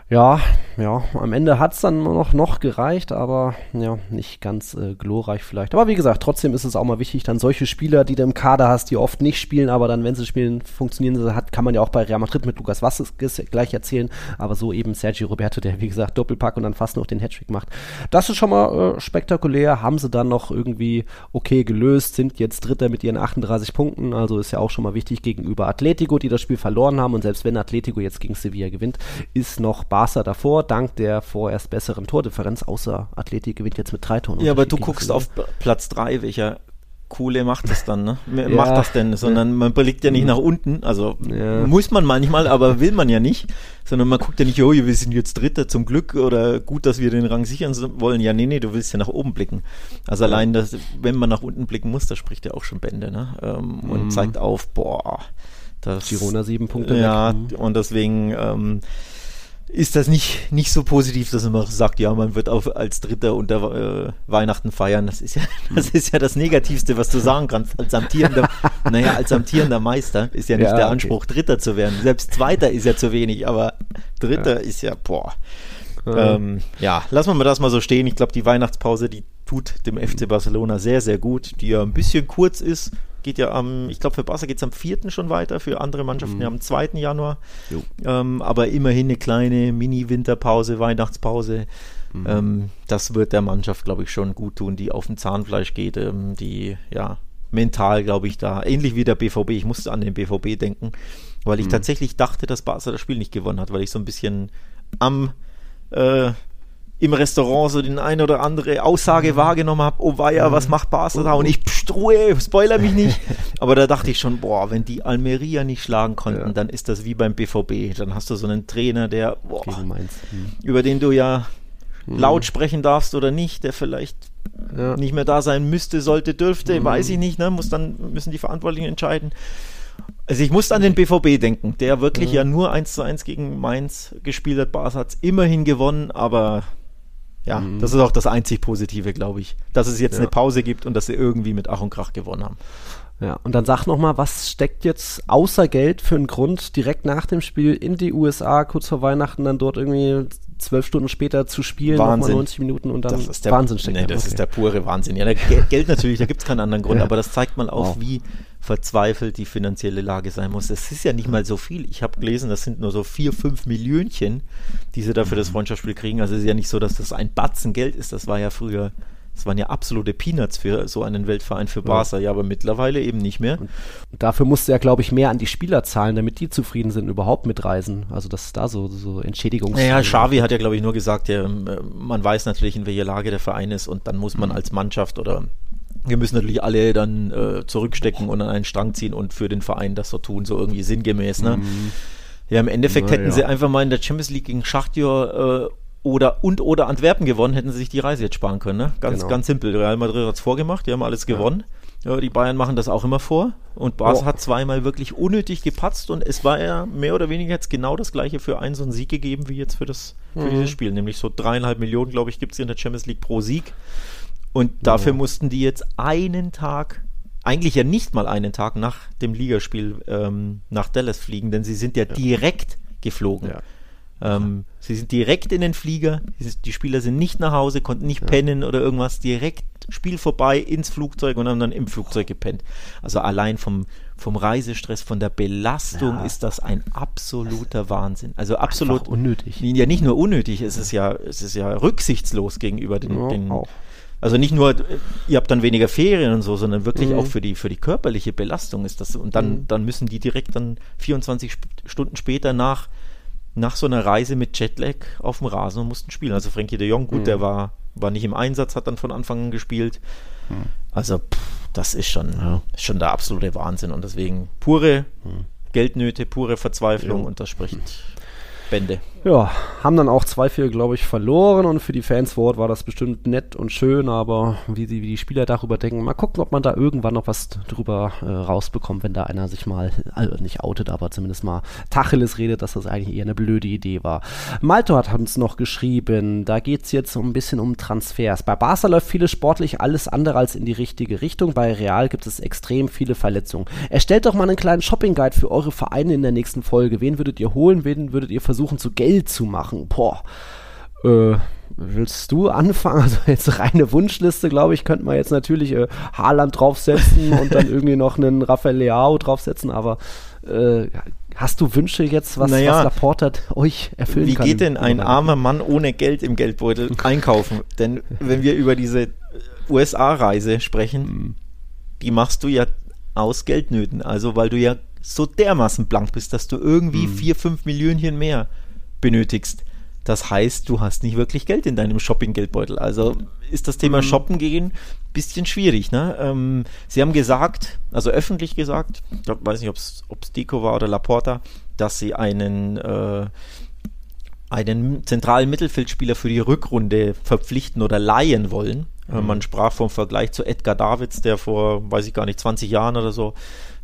Ja, ja, am Ende hat's dann noch, noch gereicht, aber ja, nicht ganz äh, glorreich vielleicht. Aber wie gesagt, trotzdem ist es auch mal wichtig, dann solche Spieler, die du im Kader hast, die oft nicht spielen, aber dann, wenn sie spielen, funktionieren sie, hat, kann man ja auch bei Real Madrid mit Lukas Vasquez gleich erzählen, aber so eben Sergio Roberto, der wie gesagt Doppelpack und dann fast noch den Hattrick macht. Das ist schon mal äh, spektakulär, haben sie dann noch irgendwie okay gelöst, sind jetzt Dritter mit ihren 38 Punkten, also ist ja auch schon mal wichtig gegenüber Atletico, die das Spiel verloren haben und selbst wenn Atletico jetzt gegen Sevilla gewinnt, ist noch Barca davor, dank der vorerst besseren Tordifferenz, außer Athletik gewinnt jetzt mit drei Toren. Ja, aber du guckst auf Platz drei, welcher Coole macht das dann, ne? [LAUGHS] Ja, macht das denn, sondern man blickt ja nicht mhm. nach unten, also ja. muss man manchmal, aber will man ja nicht, sondern man guckt ja nicht, oh, wir sind jetzt Dritter zum Glück oder gut, dass wir den Rang sichern wollen. Ja, nee, nee, du willst ja nach oben blicken. Also allein, das, wenn man nach unten blicken muss, das spricht ja auch schon Bände, ne? Ähm, mhm. Und zeigt auf, boah, das. Girona sieben Punkte. Ja, weg. Mhm. und deswegen, ähm, ist das nicht, nicht so positiv, dass man sagt, ja, man wird auf, als Dritter unter äh, Weihnachten feiern. Das ist ja, [LAUGHS] das ist ja das Negativste, was du sagen kannst. Als amtierender, [LAUGHS] naja, als amtierender Meister ist ja nicht ja, der Anspruch, okay. Dritter zu werden. Selbst Zweiter ist ja zu wenig, aber Dritter ja. ist ja, boah. Ähm, ja, lassen wir mal das mal so stehen. Ich glaube, die Weihnachtspause, die tut dem FC Barcelona sehr, sehr gut, die ja ein bisschen kurz ist, geht ja am, ich glaube für Barca geht es am 4. schon weiter, für andere Mannschaften mhm. ja am 2. Januar. Ähm, aber immerhin eine kleine Mini-Winterpause, Weihnachtspause. Mhm. Ähm, das wird der Mannschaft, glaube ich, schon gut tun, die auf dem Zahnfleisch geht, ähm, die ja mental, glaube ich, da, ähnlich wie der BVB, ich musste an den BVB denken, weil ich mhm. tatsächlich dachte, dass Barca das Spiel nicht gewonnen hat, weil ich so ein bisschen am äh, im Restaurant so den eine oder andere Aussage mhm. wahrgenommen habe, oh weia, was mhm. macht Barca da? Und ich pst, Ruhe, spoiler mich nicht. [LAUGHS] Aber da dachte ich schon, boah, wenn die Almeria nicht schlagen konnten, ja. dann ist das wie beim BVB. Dann hast du so einen Trainer, der, boah, mhm. über den du ja mhm. laut sprechen darfst oder nicht, der vielleicht ja. nicht mehr da sein müsste, sollte, dürfte, mhm. weiß ich nicht, ne? Muss dann, müssen die Verantwortlichen entscheiden. Also ich musste an den BVB denken, der wirklich ja, ja nur 1 zu 1 gegen Mainz gespielt hat. Barca hat es immerhin gewonnen, aber ja, mhm. das ist auch das einzig Positive, glaube ich. Dass es jetzt ja. eine Pause gibt und dass sie irgendwie mit Ach und Krach gewonnen haben. Ja, und dann sag nochmal, was steckt jetzt außer Geld für einen Grund, direkt nach dem Spiel in die USA, kurz vor Weihnachten, dann dort irgendwie zwölf Stunden später zu spielen, nochmal 90 Minuten und dann das ist der, Wahnsinn steckt. Nee, das okay. ist der pure Wahnsinn. Ja, der Geld natürlich, da gibt es keinen anderen Grund, ja. aber das zeigt mal auch, wow. wie verzweifelt die finanzielle Lage sein muss. Es ist ja nicht mal so viel. Ich habe gelesen, das sind nur so vier, fünf Millionchen, die sie da für das mhm. Freundschaftsspiel kriegen. Also es ist ja nicht so, dass das ein Batzen Geld ist. Das war ja früher das waren ja absolute Peanuts für so einen Weltverein für Barca, ja, aber mittlerweile eben nicht mehr. Und dafür musste er, glaube ich, mehr an die Spieler zahlen, damit die zufrieden sind, überhaupt mitreisen. Also, dass da so, so Entschädigungs... Naja, Xavi hat ja, glaube ich, nur gesagt, ja, man weiß natürlich, in welcher Lage der Verein ist und dann muss man mhm. als Mannschaft oder wir müssen natürlich alle dann äh, zurückstecken und an einen Strang ziehen und für den Verein das so tun, so irgendwie sinngemäß. Ne? Mhm. Ja, im Endeffekt Na, hätten ja. sie einfach mal in der Champions League gegen Schachtjör äh, oder und oder Antwerpen gewonnen, hätten sie sich die Reise jetzt sparen können. Ne? Ganz, genau. ganz simpel. Real Madrid hat es vorgemacht, die haben alles gewonnen. Ja. ja. die Bayern machen das auch immer vor. Und Barca oh. hat zweimal wirklich unnötig gepatzt und es war ja mehr oder weniger jetzt genau das gleiche für einen so einen Sieg gegeben wie jetzt für das für mhm. dieses Spiel. Nämlich so dreieinhalb Millionen, glaube ich, gibt es in der Champions League pro Sieg. Und dafür ja. mussten die jetzt einen Tag eigentlich ja nicht mal einen Tag nach dem Ligaspiel ähm, nach Dallas fliegen, denn sie sind ja, ja. direkt geflogen. Ja. Ähm, sie sind direkt in den Flieger, die Spieler sind nicht nach Hause, konnten nicht pennen oder irgendwas, direkt Spiel vorbei ins Flugzeug und haben dann im Flugzeug gepennt. Also allein vom, vom Reisestress, von der Belastung ja. ist das ein absoluter Wahnsinn. Also absolut unnötig. Ja, nicht nur unnötig, es ist ja, es ist ja rücksichtslos gegenüber den, ja, den also nicht nur, ihr habt dann weniger Ferien und so, sondern wirklich mhm. auch für die, für die körperliche Belastung ist das. Und dann, mhm. dann müssen die direkt dann 24 Stunden später nach nach so einer Reise mit Jetlag auf dem Rasen und mussten spielen. Also Frankie de Jong, gut, mhm. der war, war nicht im Einsatz, hat dann von Anfang an gespielt. Mhm. Also pff, das ist schon, ja. schon der absolute Wahnsinn und deswegen pure mhm. Geldnöte, pure Verzweiflung und das spricht Bände. Ja, haben dann auch 2-4, glaube ich, verloren und für die Fans vor Ort war das bestimmt nett und schön, aber wie, die, wie die Spieler darüber denken, mal gucken, ob man da irgendwann noch was drüber äh, rausbekommt, wenn da einer sich mal, also nicht outet, aber zumindest mal Tacheles redet, dass das eigentlich eher eine blöde Idee war. Malto hat uns noch geschrieben, da geht es jetzt so ein bisschen um Transfers. Bei Barca läuft vieles sportlich alles andere als in die richtige Richtung, bei Real gibt es extrem viele Verletzungen. Erstellt doch mal einen kleinen Shopping-Guide für eure Vereine in der nächsten Folge. Wen würdet ihr holen, wen würdet ihr versuchen zu Geld zu machen. Boah. Äh, willst du anfangen? [LAUGHS] Also jetzt reine Wunschliste, glaube ich, könnte man jetzt natürlich äh, Haaland draufsetzen und dann [LAUGHS] irgendwie noch einen Rafael Leao draufsetzen, aber äh, hast du Wünsche jetzt, was, naja, was Laporta euch erfüllen wie kann? Wie geht denn ein armer Mann ohne Geld im Geldbeutel [LAUGHS] einkaufen? denn wenn wir über diese USA-Reise sprechen, mhm. die machst du ja aus Geldnöten, also weil du ja so dermaßen blank bist, dass du irgendwie mhm. vier, fünf Millionen mehr benötigst. Das heißt, du hast nicht wirklich Geld in deinem Shopping-Geldbeutel. Also ist das Thema mhm. Shoppen gehen ein bisschen schwierig. Ne? Ähm, sie haben gesagt, also öffentlich gesagt, ich weiß nicht, ob es Deco war oder Laporta, dass sie einen, äh, einen zentralen Mittelfeldspieler für die Rückrunde verpflichten oder leihen wollen. Mhm. Man sprach vom Vergleich zu Edgar Davids, der vor, weiß ich gar nicht, 20 Jahren oder so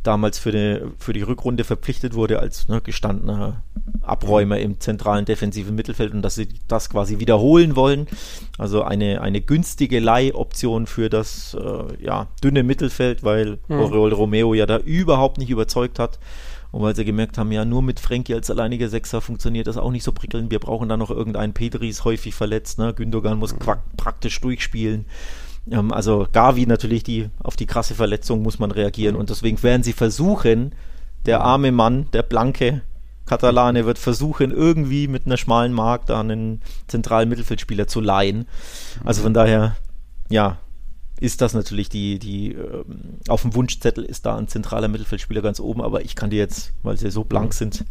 damals für die, für die Rückrunde verpflichtet wurde als ne, gestandener Abräumer im zentralen defensiven Mittelfeld und dass sie das quasi wiederholen wollen. Also eine, eine günstige Leihoption für das äh, ja, dünne Mittelfeld, weil mhm. Oriol Romeo ja da überhaupt nicht überzeugt hat. Und weil sie gemerkt haben, ja, nur mit Frenkie als alleiniger Sechser funktioniert das auch nicht so prickelnd. Wir brauchen da noch irgendeinen Pedri ist häufig verletzt, ne? Gündogan muss praktisch durchspielen. Ähm, also Gavi natürlich, die, auf die krasse Verletzung muss man reagieren und deswegen werden sie versuchen, der arme Mann, der blanke Katalane wird versuchen, irgendwie mit einer schmalen Mark da einen zentralen Mittelfeldspieler zu leihen. Also von daher, ja, ist das natürlich die, die, ähm, auf dem Wunschzettel ist da ein zentraler Mittelfeldspieler ganz oben, aber ich kann dir jetzt, weil sie so blank sind,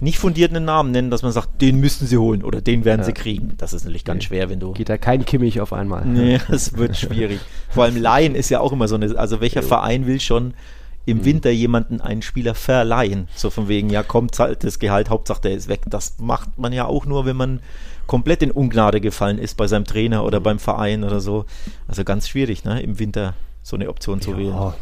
nicht fundierten Namen nennen, dass man sagt, den müssen sie holen oder den werden ja. sie kriegen. Das ist natürlich ganz nee. schwer, wenn du. Geht da kein Kimmich auf einmal. [LAUGHS] Nee, das wird schwierig. Vor allem Laien ist ja auch immer so eine, also welcher jo. Verein will schon im mhm. Winter jemanden einen Spieler verleihen? So von wegen, ja, kommt zahlt das Gehalt, Hauptsache der ist weg. Das macht man ja auch nur, wenn man komplett in Ungnade gefallen ist bei seinem Trainer oder mhm. beim Verein oder so. Also ganz schwierig, ne, im Winter so eine Option zu ja. wählen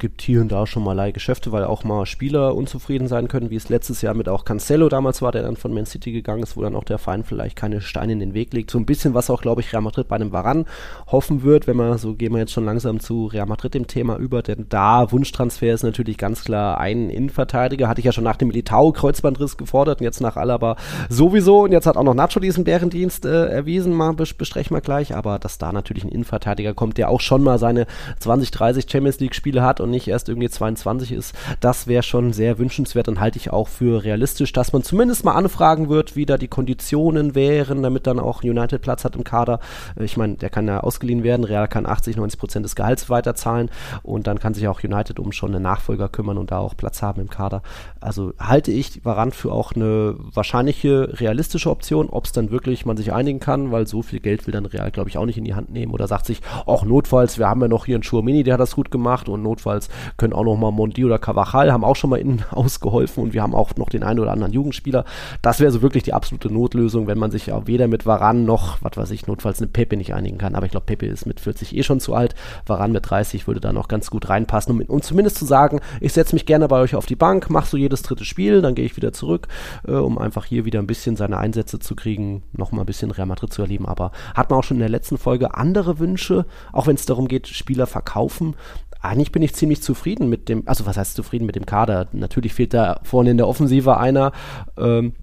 gibt hier und da schon mal Leihgeschäfte, weil auch mal Spieler unzufrieden sein können, wie es letztes Jahr mit auch Cancelo damals war, der dann von Man City gegangen ist, wo dann auch der Verein vielleicht keine Steine in den Weg legt. So ein bisschen, was auch, glaube ich, Real Madrid bei einem Varan hoffen wird, wenn man, so gehen wir jetzt schon langsam zu Real Madrid dem Thema über, denn da Wunschtransfer ist natürlich ganz klar ein Innenverteidiger, hatte ich ja schon nach dem Militao Kreuzbandriss gefordert und jetzt nach Alaba sowieso. Und jetzt hat auch noch Nacho diesen Bärendienst äh, erwiesen, mal bes besprechen wir gleich, aber dass da natürlich ein Innenverteidiger kommt, der auch schon mal seine 20, 30 Champions League Spiele hat und nicht erst irgendwie 22 ist, das wäre schon sehr wünschenswert und halte ich auch für realistisch, dass man zumindest mal anfragen wird, wie da die Konditionen wären, damit dann auch United Platz hat im Kader. Äh, ich meine, der kann ja ausgeliehen werden, Real kann 80, 90 Prozent des Gehalts weiterzahlen und dann kann sich auch United um schon einen Nachfolger kümmern und da auch Platz haben im Kader. Also halte ich Varant für auch eine wahrscheinliche realistische Option, ob es dann wirklich man sich einigen kann, weil so viel Geld will dann Real, glaube ich, auch nicht in die Hand nehmen oder sagt sich, auch notfalls, wir haben ja noch hier einen Schuamini, der hat das gut gemacht und notfalls können auch noch mal Mondi oder Cavachal, haben auch schon mal innen [LAUGHS] ausgeholfen und wir haben auch noch den einen oder anderen Jugendspieler. Das wäre so wirklich die absolute Notlösung, wenn man sich ja weder mit Varan noch, was weiß ich, notfalls eine Pepe nicht einigen kann. Aber ich glaube, Pepe ist mit 40 eh schon zu alt. Varan mit 30 würde da noch ganz gut reinpassen, um, um zumindest zu sagen, ich setze mich gerne bei euch auf die Bank, mach so jedes dritte Spiel, dann gehe ich wieder zurück, äh, um einfach hier wieder ein bisschen seine Einsätze zu kriegen, noch mal ein bisschen Real Madrid zu erleben. Aber hat man auch schon in der letzten Folge andere Wünsche, auch wenn es darum geht, Spieler verkaufen eigentlich bin ich ziemlich zufrieden mit dem, also was heißt zufrieden mit dem Kader? Natürlich fehlt da vorne in der Offensive einer. Ähm,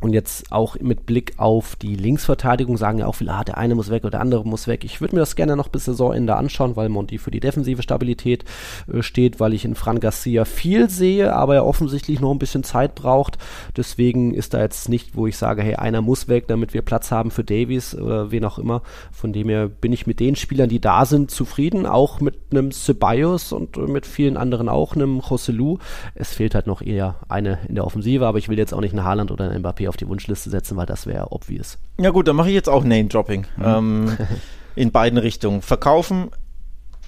und jetzt auch mit Blick auf die Linksverteidigung sagen ja auch viele, ah, der eine muss weg oder der andere muss weg. Ich würde mir das gerne noch bis Saisonende anschauen, weil Monti für die defensive Stabilität äh, steht, weil ich in Fran Garcia viel sehe, aber er offensichtlich noch ein bisschen Zeit braucht. Deswegen ist da jetzt nicht, wo ich sage, hey, einer muss weg, damit wir Platz haben für Davies oder wen auch immer. Von dem her bin ich mit den Spielern, die da sind, zufrieden. Auch mit einem Ceballos und mit vielen anderen auch, einem Joselu. Es fehlt halt noch eher eine in der Offensive, aber ich will jetzt auch nicht einen Haaland oder einen Mbappé auf die Wunschliste setzen, weil das wäre obvious. Ja gut, dann mache ich jetzt auch Name-Dropping. Mhm. Ähm, [LAUGHS] in beiden Richtungen. Verkaufen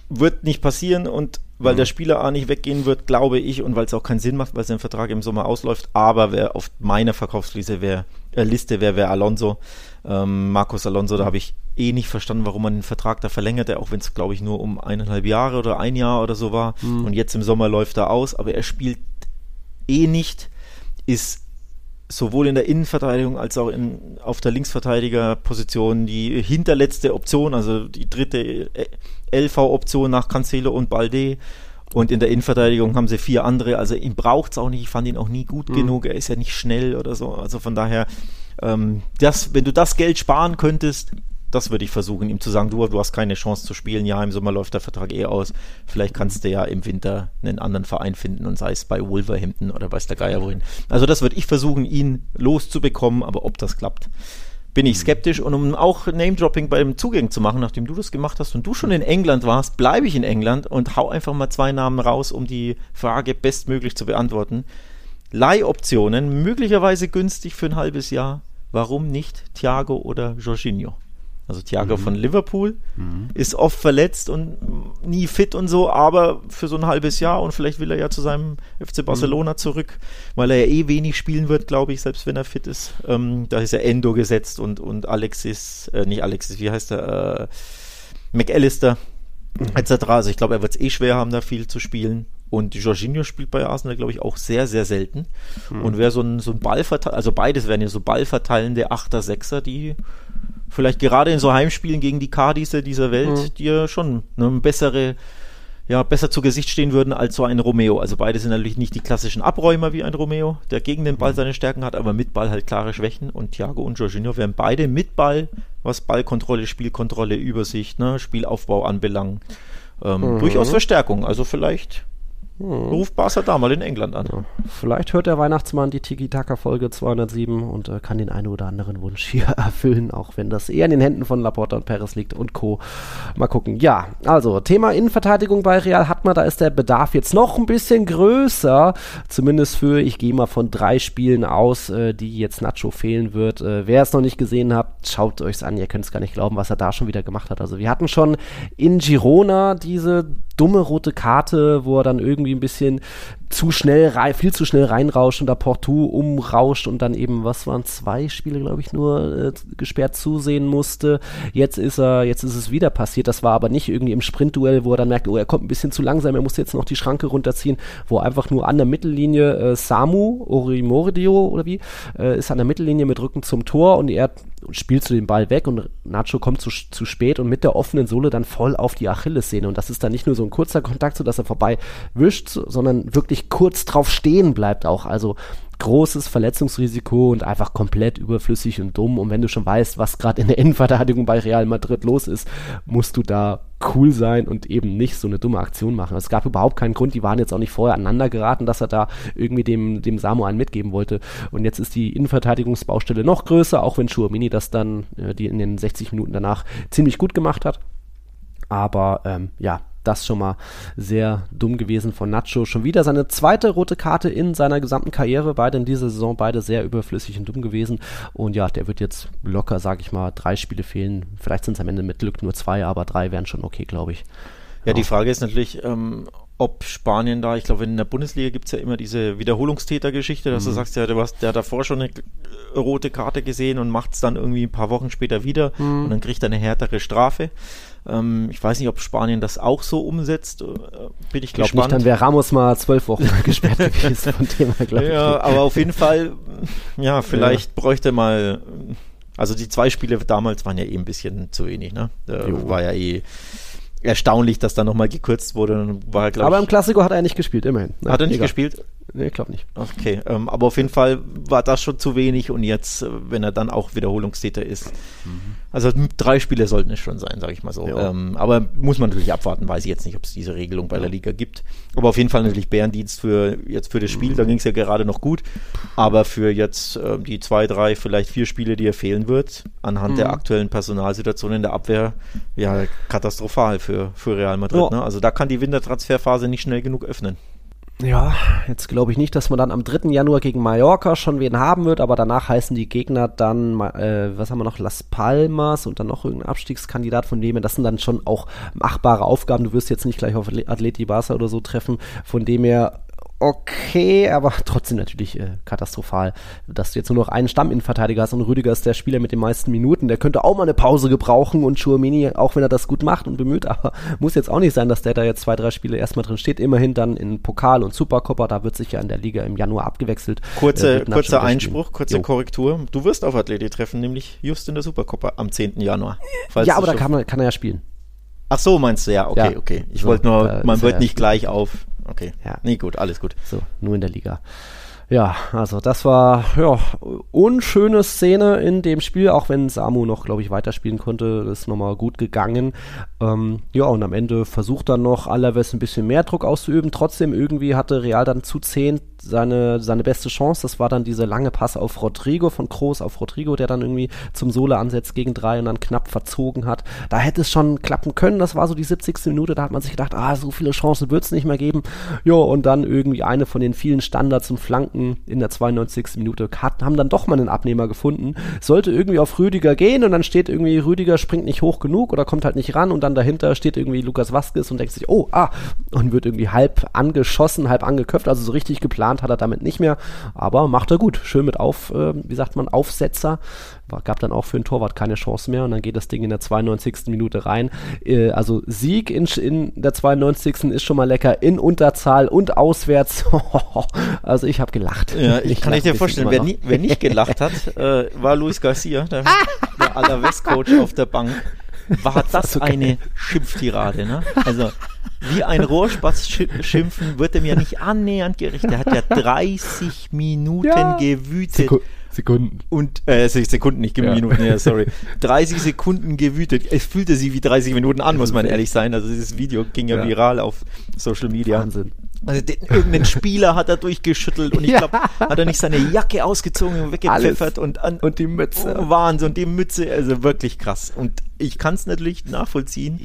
wird nicht passieren und weil mhm. der Spieler A nicht weggehen wird, glaube ich, und weil es auch keinen Sinn macht, weil sein Vertrag im Sommer ausläuft. Aber wer auf meiner Verkaufsliste wäre, äh, Liste wäre, wäre Alonso. Ähm, Marcos Alonso, da habe ich eh nicht verstanden, warum man den Vertrag da verlängert, auch wenn es, glaube ich, nur um eineinhalb Jahre oder ein Jahr oder so war. Mhm. Und jetzt im Sommer läuft er aus, aber er spielt eh nicht, ist sowohl in der Innenverteidigung als auch in, auf der Linksverteidigerposition die hinterletzte Option, also die dritte LV-Option nach Cancelo und Balde. Und in der Innenverteidigung haben sie vier andere. Also ihn braucht es auch nicht. Ich fand ihn auch nie gut mhm. genug. Er ist ja nicht schnell oder so. Also von daher, ähm, das, wenn du das Geld sparen könntest, das würde ich versuchen, ihm zu sagen, du, du hast keine Chance zu spielen, ja, im Sommer läuft der Vertrag eh aus, vielleicht kannst du ja im Winter einen anderen Verein finden und sei es bei Wolverhampton oder weiß der Geier wohin. Also das würde ich versuchen, ihn loszubekommen, aber ob das klappt, bin ich skeptisch. Und um auch Name-Dropping beim Zugängen zu machen, nachdem du das gemacht hast und du schon in England warst, bleibe ich in England und hau einfach mal zwei Namen raus, um die Frage bestmöglich zu beantworten. Leihoptionen, möglicherweise günstig für ein halbes Jahr. Warum nicht Thiago oder Jorginho? Also Thiago mhm. von Liverpool mhm. ist oft verletzt und nie fit und so, aber für so ein halbes Jahr und vielleicht will er ja zu seinem FC Barcelona mhm. zurück, weil er ja eh wenig spielen wird, glaube ich, selbst wenn er fit ist. Ähm, da ist er Endo gesetzt und, und Alexis, äh, nicht Alexis, wie heißt er, äh, McAllister mhm. etc. Also ich glaube, er wird es eh schwer haben, da viel zu spielen. Und Jorginho spielt bei Arsenal, glaube ich, auch sehr, sehr selten. Mhm. Und wäre so ein, so ein Ballverteiler, also beides wären ja so ballverteilende Achter, Sechser, die vielleicht gerade in so Heimspielen gegen die Cardis dieser Welt, mhm. die ja schon eine bessere, ja, besser zu Gesicht stehen würden als so ein Romeo. Also beide sind natürlich nicht die klassischen Abräumer wie ein Romeo, der gegen den Ball mhm. seine Stärken hat, aber mit Ball halt klare Schwächen. Und Thiago und Jorginho wären beide mit Ball, was Ballkontrolle, Spielkontrolle, Übersicht, ne, Spielaufbau anbelangt, ähm, mhm. durchaus Verstärkung. Also vielleicht hm. Ruft Barca da mal in England an. Ja. Vielleicht hört der Weihnachtsmann die Tiki-Taka-Folge 207 und äh, kann den einen oder anderen Wunsch hier [LAUGHS] erfüllen, auch wenn das eher in den Händen von Laporta und Perez liegt und Co. Mal gucken. Ja, also Thema Innenverteidigung bei Real hat man, da ist der Bedarf jetzt noch ein bisschen größer. Zumindest für, ich gehe mal von drei Spielen aus, äh, die jetzt Nacho fehlen wird. Äh, wer es noch nicht gesehen hat, schaut euch's an. Ihr könnt es gar nicht glauben, was er da schon wieder gemacht hat. Also wir hatten schon in Girona diese dumme rote Karte, wo er dann irgendwie ein bisschen zu schnell, rein, viel zu schnell reinrauscht und da Porto umrauscht und dann eben, was waren zwei Spiele, glaube ich, nur äh, gesperrt zusehen musste. Jetzt ist er, jetzt ist es wieder passiert. Das war aber nicht irgendwie im Sprintduell, wo er dann merkt, oh, er kommt ein bisschen zu langsam, er muss jetzt noch die Schranke runterziehen, wo einfach nur an der Mittellinie äh, Samu Orimordio oder wie äh, ist an der Mittellinie mit Rücken zum Tor und er spielst du den Ball weg und Nacho kommt zu, zu spät und mit der offenen Sohle dann voll auf die Achillessehne. Und das ist dann nicht nur so ein kurzer Kontakt, so dass er vorbei wischt, sondern wirklich kurz drauf stehen bleibt auch. Also großes Verletzungsrisiko und einfach komplett überflüssig und dumm. Und wenn du schon weißt, was gerade in der Innenverteidigung bei Real Madrid los ist, musst du da cool sein und eben nicht so eine dumme Aktion machen. Es gab überhaupt keinen Grund, die waren jetzt auch nicht vorher aneinander geraten, dass er da irgendwie dem, dem Samu einen mitgeben wollte. Und jetzt ist die Innenverteidigungsbaustelle noch größer, auch wenn Schuamini das dann äh, die in den 60 Minuten danach ziemlich gut gemacht hat. Aber ähm, ja, das schon mal sehr dumm gewesen von Nacho. Schon wieder seine zweite rote Karte in seiner gesamten Karriere. Beide in dieser Saison, beide sehr überflüssig und dumm gewesen. Und ja, der wird jetzt locker, sag ich mal, drei Spiele fehlen. Vielleicht sind es am Ende mit Glück nur zwei, aber drei wären schon okay, glaube ich. Ja, die Frage ist natürlich, ähm, ob Spanien da, ich glaube, in der Bundesliga gibt es ja immer diese Wiederholungstäter-Geschichte, dass mhm. du sagst, ja, du hast, der hat davor schon eine rote Karte gesehen und macht es dann irgendwie ein paar Wochen später wieder mhm. und dann kriegt er eine härtere Strafe. Ähm, ich weiß nicht, ob Spanien das auch so umsetzt. Äh, bin ich, ich glaube nicht, dann wäre Ramos mal zwölf Wochen [LAUGHS] gesperrt gewesen von dem glaube ich. Ja, aber auf jeden Fall, [LAUGHS] ja, vielleicht ja. bräuchte mal, also die zwei Spiele damals waren ja eh ein bisschen zu wenig, ne? War ja eh erstaunlich, dass da nochmal gekürzt wurde. War, aber im Klassiko hat er nicht gespielt, immerhin. Na, hat er nicht egal. gespielt? Nee, ich glaube nicht. Okay, ähm, aber auf jeden Fall war das schon zu wenig und jetzt, äh, wenn er dann auch Wiederholungstäter ist, mhm. Also drei Spiele sollten es schon sein, sage ich mal so. Ähm, aber muss man natürlich abwarten, weiß ich jetzt nicht, ob es diese Regelung bei ja. der Liga gibt. Aber auf jeden Fall natürlich Bärendienst für jetzt für das Spiel, mhm. da ging es ja gerade noch gut. Aber für jetzt äh, die zwei, drei, vielleicht vier Spiele, die er fehlen wird, anhand mhm. der aktuellen Personalsituation in der Abwehr, ja, katastrophal für, für Real Madrid. Oh. Ne? Also da kann die Wintertransferphase nicht schnell genug öffnen. Ja, jetzt glaube ich nicht, dass man dann am 3. Januar gegen Mallorca schon wen haben wird, aber danach heißen die Gegner dann, äh, was haben wir noch, Las Palmas und dann noch irgendein Abstiegskandidat von dem her. Das sind dann schon auch machbare Aufgaben. Du wirst jetzt nicht gleich auf Atleti Barca oder so treffen. Von dem her okay, aber trotzdem natürlich äh, katastrophal, dass du jetzt nur noch einen Stamminnenverteidiger hast und Rüdiger ist der Spieler mit den meisten Minuten. Der könnte auch mal eine Pause gebrauchen und Schuamini, auch wenn er das gut macht und bemüht, [LAUGHS] aber muss jetzt auch nicht sein, dass der da jetzt zwei, drei Spiele erstmal drin steht. Immerhin dann in Pokal und Supercopper, da wird sich ja in der Liga im Januar abgewechselt. Kurze, kurzer Einspruch, kurze jo. Korrektur. Du wirst auf Athleti treffen, nämlich just in der Supercopper am 10. Januar. Ja, aber da kann, man, kann er ja spielen. Ach so, meinst du, ja, okay, ja. okay. Ich so, wollte nur, man wird nicht gleich auf okay. Ja. Nee, gut, alles gut. So, nur in der Liga. Ja, also das war ja unschöne Szene in dem Spiel, auch wenn Samu noch, glaube ich, weiterspielen konnte, ist nochmal gut gegangen. Ähm, ja, und am Ende versucht dann noch Alaves ein bisschen mehr Druck auszuüben. Trotzdem irgendwie hatte Real dann zu zehn seine, seine beste Chance. Das war dann dieser lange Pass auf Rodrigo von Kroos auf Rodrigo, der dann irgendwie zum Sohle ansetzt gegen drei und dann knapp verzogen hat. Da hätte es schon klappen können. Das war so die 70. Minute. Da hat man sich gedacht, ah, so viele Chancen wird es nicht mehr geben. Ja, und dann irgendwie eine von den vielen Standards und Flanken in der 92. Minute hat, haben dann doch mal einen Abnehmer gefunden. Sollte irgendwie auf Rüdiger gehen und dann steht irgendwie, Rüdiger springt nicht hoch genug oder kommt halt nicht ran und dann dahinter steht irgendwie Lukas Vasquez und denkt sich, oh, ah, und wird irgendwie halb angeschossen, halb angeköpft, also so richtig geplant geplant hat er damit nicht mehr, aber macht er gut. Schön mit auf, äh, wie sagt man, Aufsetzer. Gab dann auch für den Torwart keine Chance mehr und dann geht das Ding in der 92. Minute rein. Äh, also Sieg in, in der 92. ist schon mal lecker, in Unterzahl und auswärts. [LAUGHS] also ich habe gelacht. Ja, ich, ich kann ich dir vorstellen, wer, nie, wer, nicht gelacht hat, [LAUGHS] äh, war Luis Garcia, der, [LAUGHS] der Alaves-Coach auf der Bank war das okay. eine Schimpftirade, ne? Also, wie ein Rohrspatz schimpfen wird er mir nicht annähernd gerecht. Er hat ja 30 Minuten ja. gewütet. Sekunden. Und, äh, Sekunden, nicht ja. Minuten, ja, sorry. [LAUGHS] 30 Sekunden gewütet. Es fühlte sich wie 30 Minuten an, muss man ehrlich sein. Also dieses Video ging ja, ja. viral auf Social Media. Wahnsinn. Also den, irgendeinen Spieler hat er durchgeschüttelt und ich glaube, hat er nicht seine Jacke ausgezogen und weggepfeffert und an, und die Mütze. Oh, Wahnsinn und die Mütze, also wirklich krass. Und ich kann es natürlich nachvollziehen,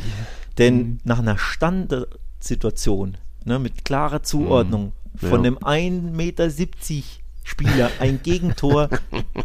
denn mhm. nach einer Standardsituation, ne, mit klarer Zuordnung mhm. von einem 1,70 Meter Spieler ein Gegentor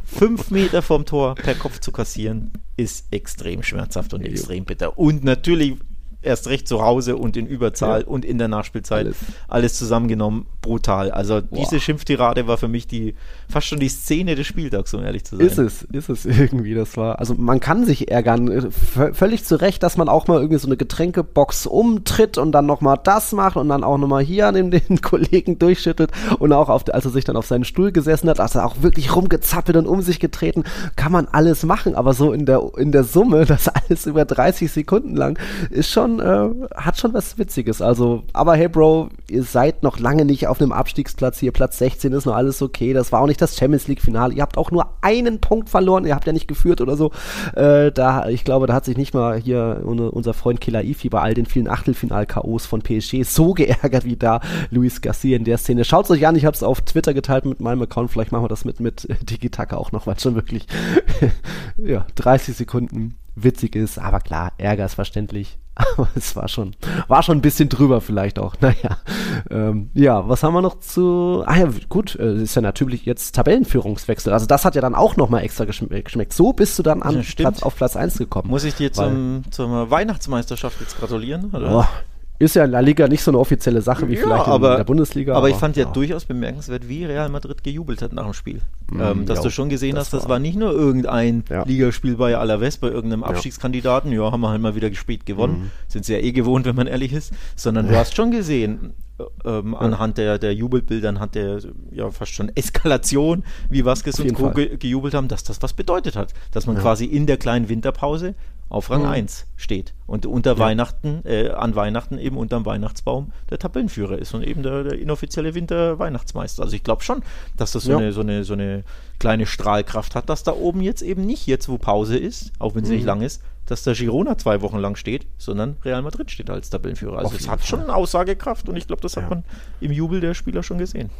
fünf Meter vom Tor per Kopf zu kassieren, ist extrem schmerzhaft und extrem bitter. Und natürlich erst recht zu Hause und in Überzahl ja. und in der Nachspielzeit. Alles, alles zusammengenommen, brutal. Also Boah. diese Schimpftirade war für mich die fast schon die Szene des Spieltags, um ehrlich zu sein. Ist es, ist es [LAUGHS] irgendwie. Das war, also man kann sich ärgern, äh, völlig zu Recht, dass man auch mal irgendwie so eine Getränkebox umtritt und dann nochmal das macht und dann auch nochmal hier an den, [LAUGHS] den Kollegen durchschüttelt und auch auf, als er sich dann auf seinen Stuhl gesessen hat, als er auch wirklich rumgezappelt und um sich getreten, kann man alles machen, aber so in der, in der Summe, [LAUGHS] das alles über 30 Sekunden lang, ist schon, äh, hat schon was Witziges. Also, aber hey Bro, ihr seid noch lange nicht auf einem Abstiegsplatz hier, Platz 16 ist noch alles okay, das war auch nicht das Champions League Finale, ihr habt auch nur einen Punkt verloren, ihr habt ja nicht geführt oder so, äh, da, ich glaube, da hat sich nicht mal hier unser Freund Killer Ifi bei all den vielen Achtelfinal-KOs von PSG so [LAUGHS] geärgert wie da Luis Garcia in der Szene. Schaut es euch an, ich habe es auf Twitter geteilt mit meinem Account, vielleicht machen wir das mit, mit [LAUGHS] Digitaka auch noch, weil schon wirklich [LAUGHS] ja, 30 Sekunden witzig ist, aber klar, Ärger ist verständlich. Aber es war schon, war schon ein bisschen drüber vielleicht auch. [LAUGHS] Naja, ähm, ja, was haben wir noch zu? Ah ja, gut, äh, ist ja natürlich jetzt Tabellenführungswechsel. Also das hat ja dann auch nochmal extra geschmeckt. So bist du dann an Platz, auf Platz 1 gekommen. Muss ich dir zum, zur Weihnachtsmeisterschaft jetzt gratulieren? Oder? Oh, ist ja in La Liga nicht so eine offizielle Sache wie ja, vielleicht in, aber, der Bundesliga. Aber, aber ich fand ja, ja, durchaus bemerkenswert, wie Real Madrid gejubelt hat nach dem Spiel. Mhm, ähm, dass ja, du schon gesehen das hast, das war nicht nur irgendein Ligaspiel bei Alaves, bei irgendeinem Abstiegskandidaten, ja, haben wir halt mal wieder spät gewonnen, mhm. sind sie ja eh gewohnt, wenn man ehrlich ist, sondern du hast schon gesehen, ähm, anhand der, der Jubelbilder, anhand der ja fast schon Eskalation, wie Vasquez und Co. Ge gejubelt haben, dass das was bedeutet hat. Dass man quasi in der kleinen Winterpause auf Rang mhm. 1 steht und unter ja. Weihnachten, äh, an Weihnachten eben unterm Weihnachtsbaum der Tabellenführer ist und eben der, der inoffizielle Winter-Weihnachtsmeister. Also ich glaube schon, dass das so, ja. eine, so, eine, so eine kleine Strahlkraft hat, dass da oben jetzt eben nicht jetzt, wo Pause ist, auch wenn sie mhm. nicht lang ist, dass der Girona zwei Wochen lang steht, sondern Real Madrid steht als Tabellenführer. Also es hat Fall. schon Aussagekraft und ich glaube, das ja. hat man im Jubel der Spieler schon gesehen.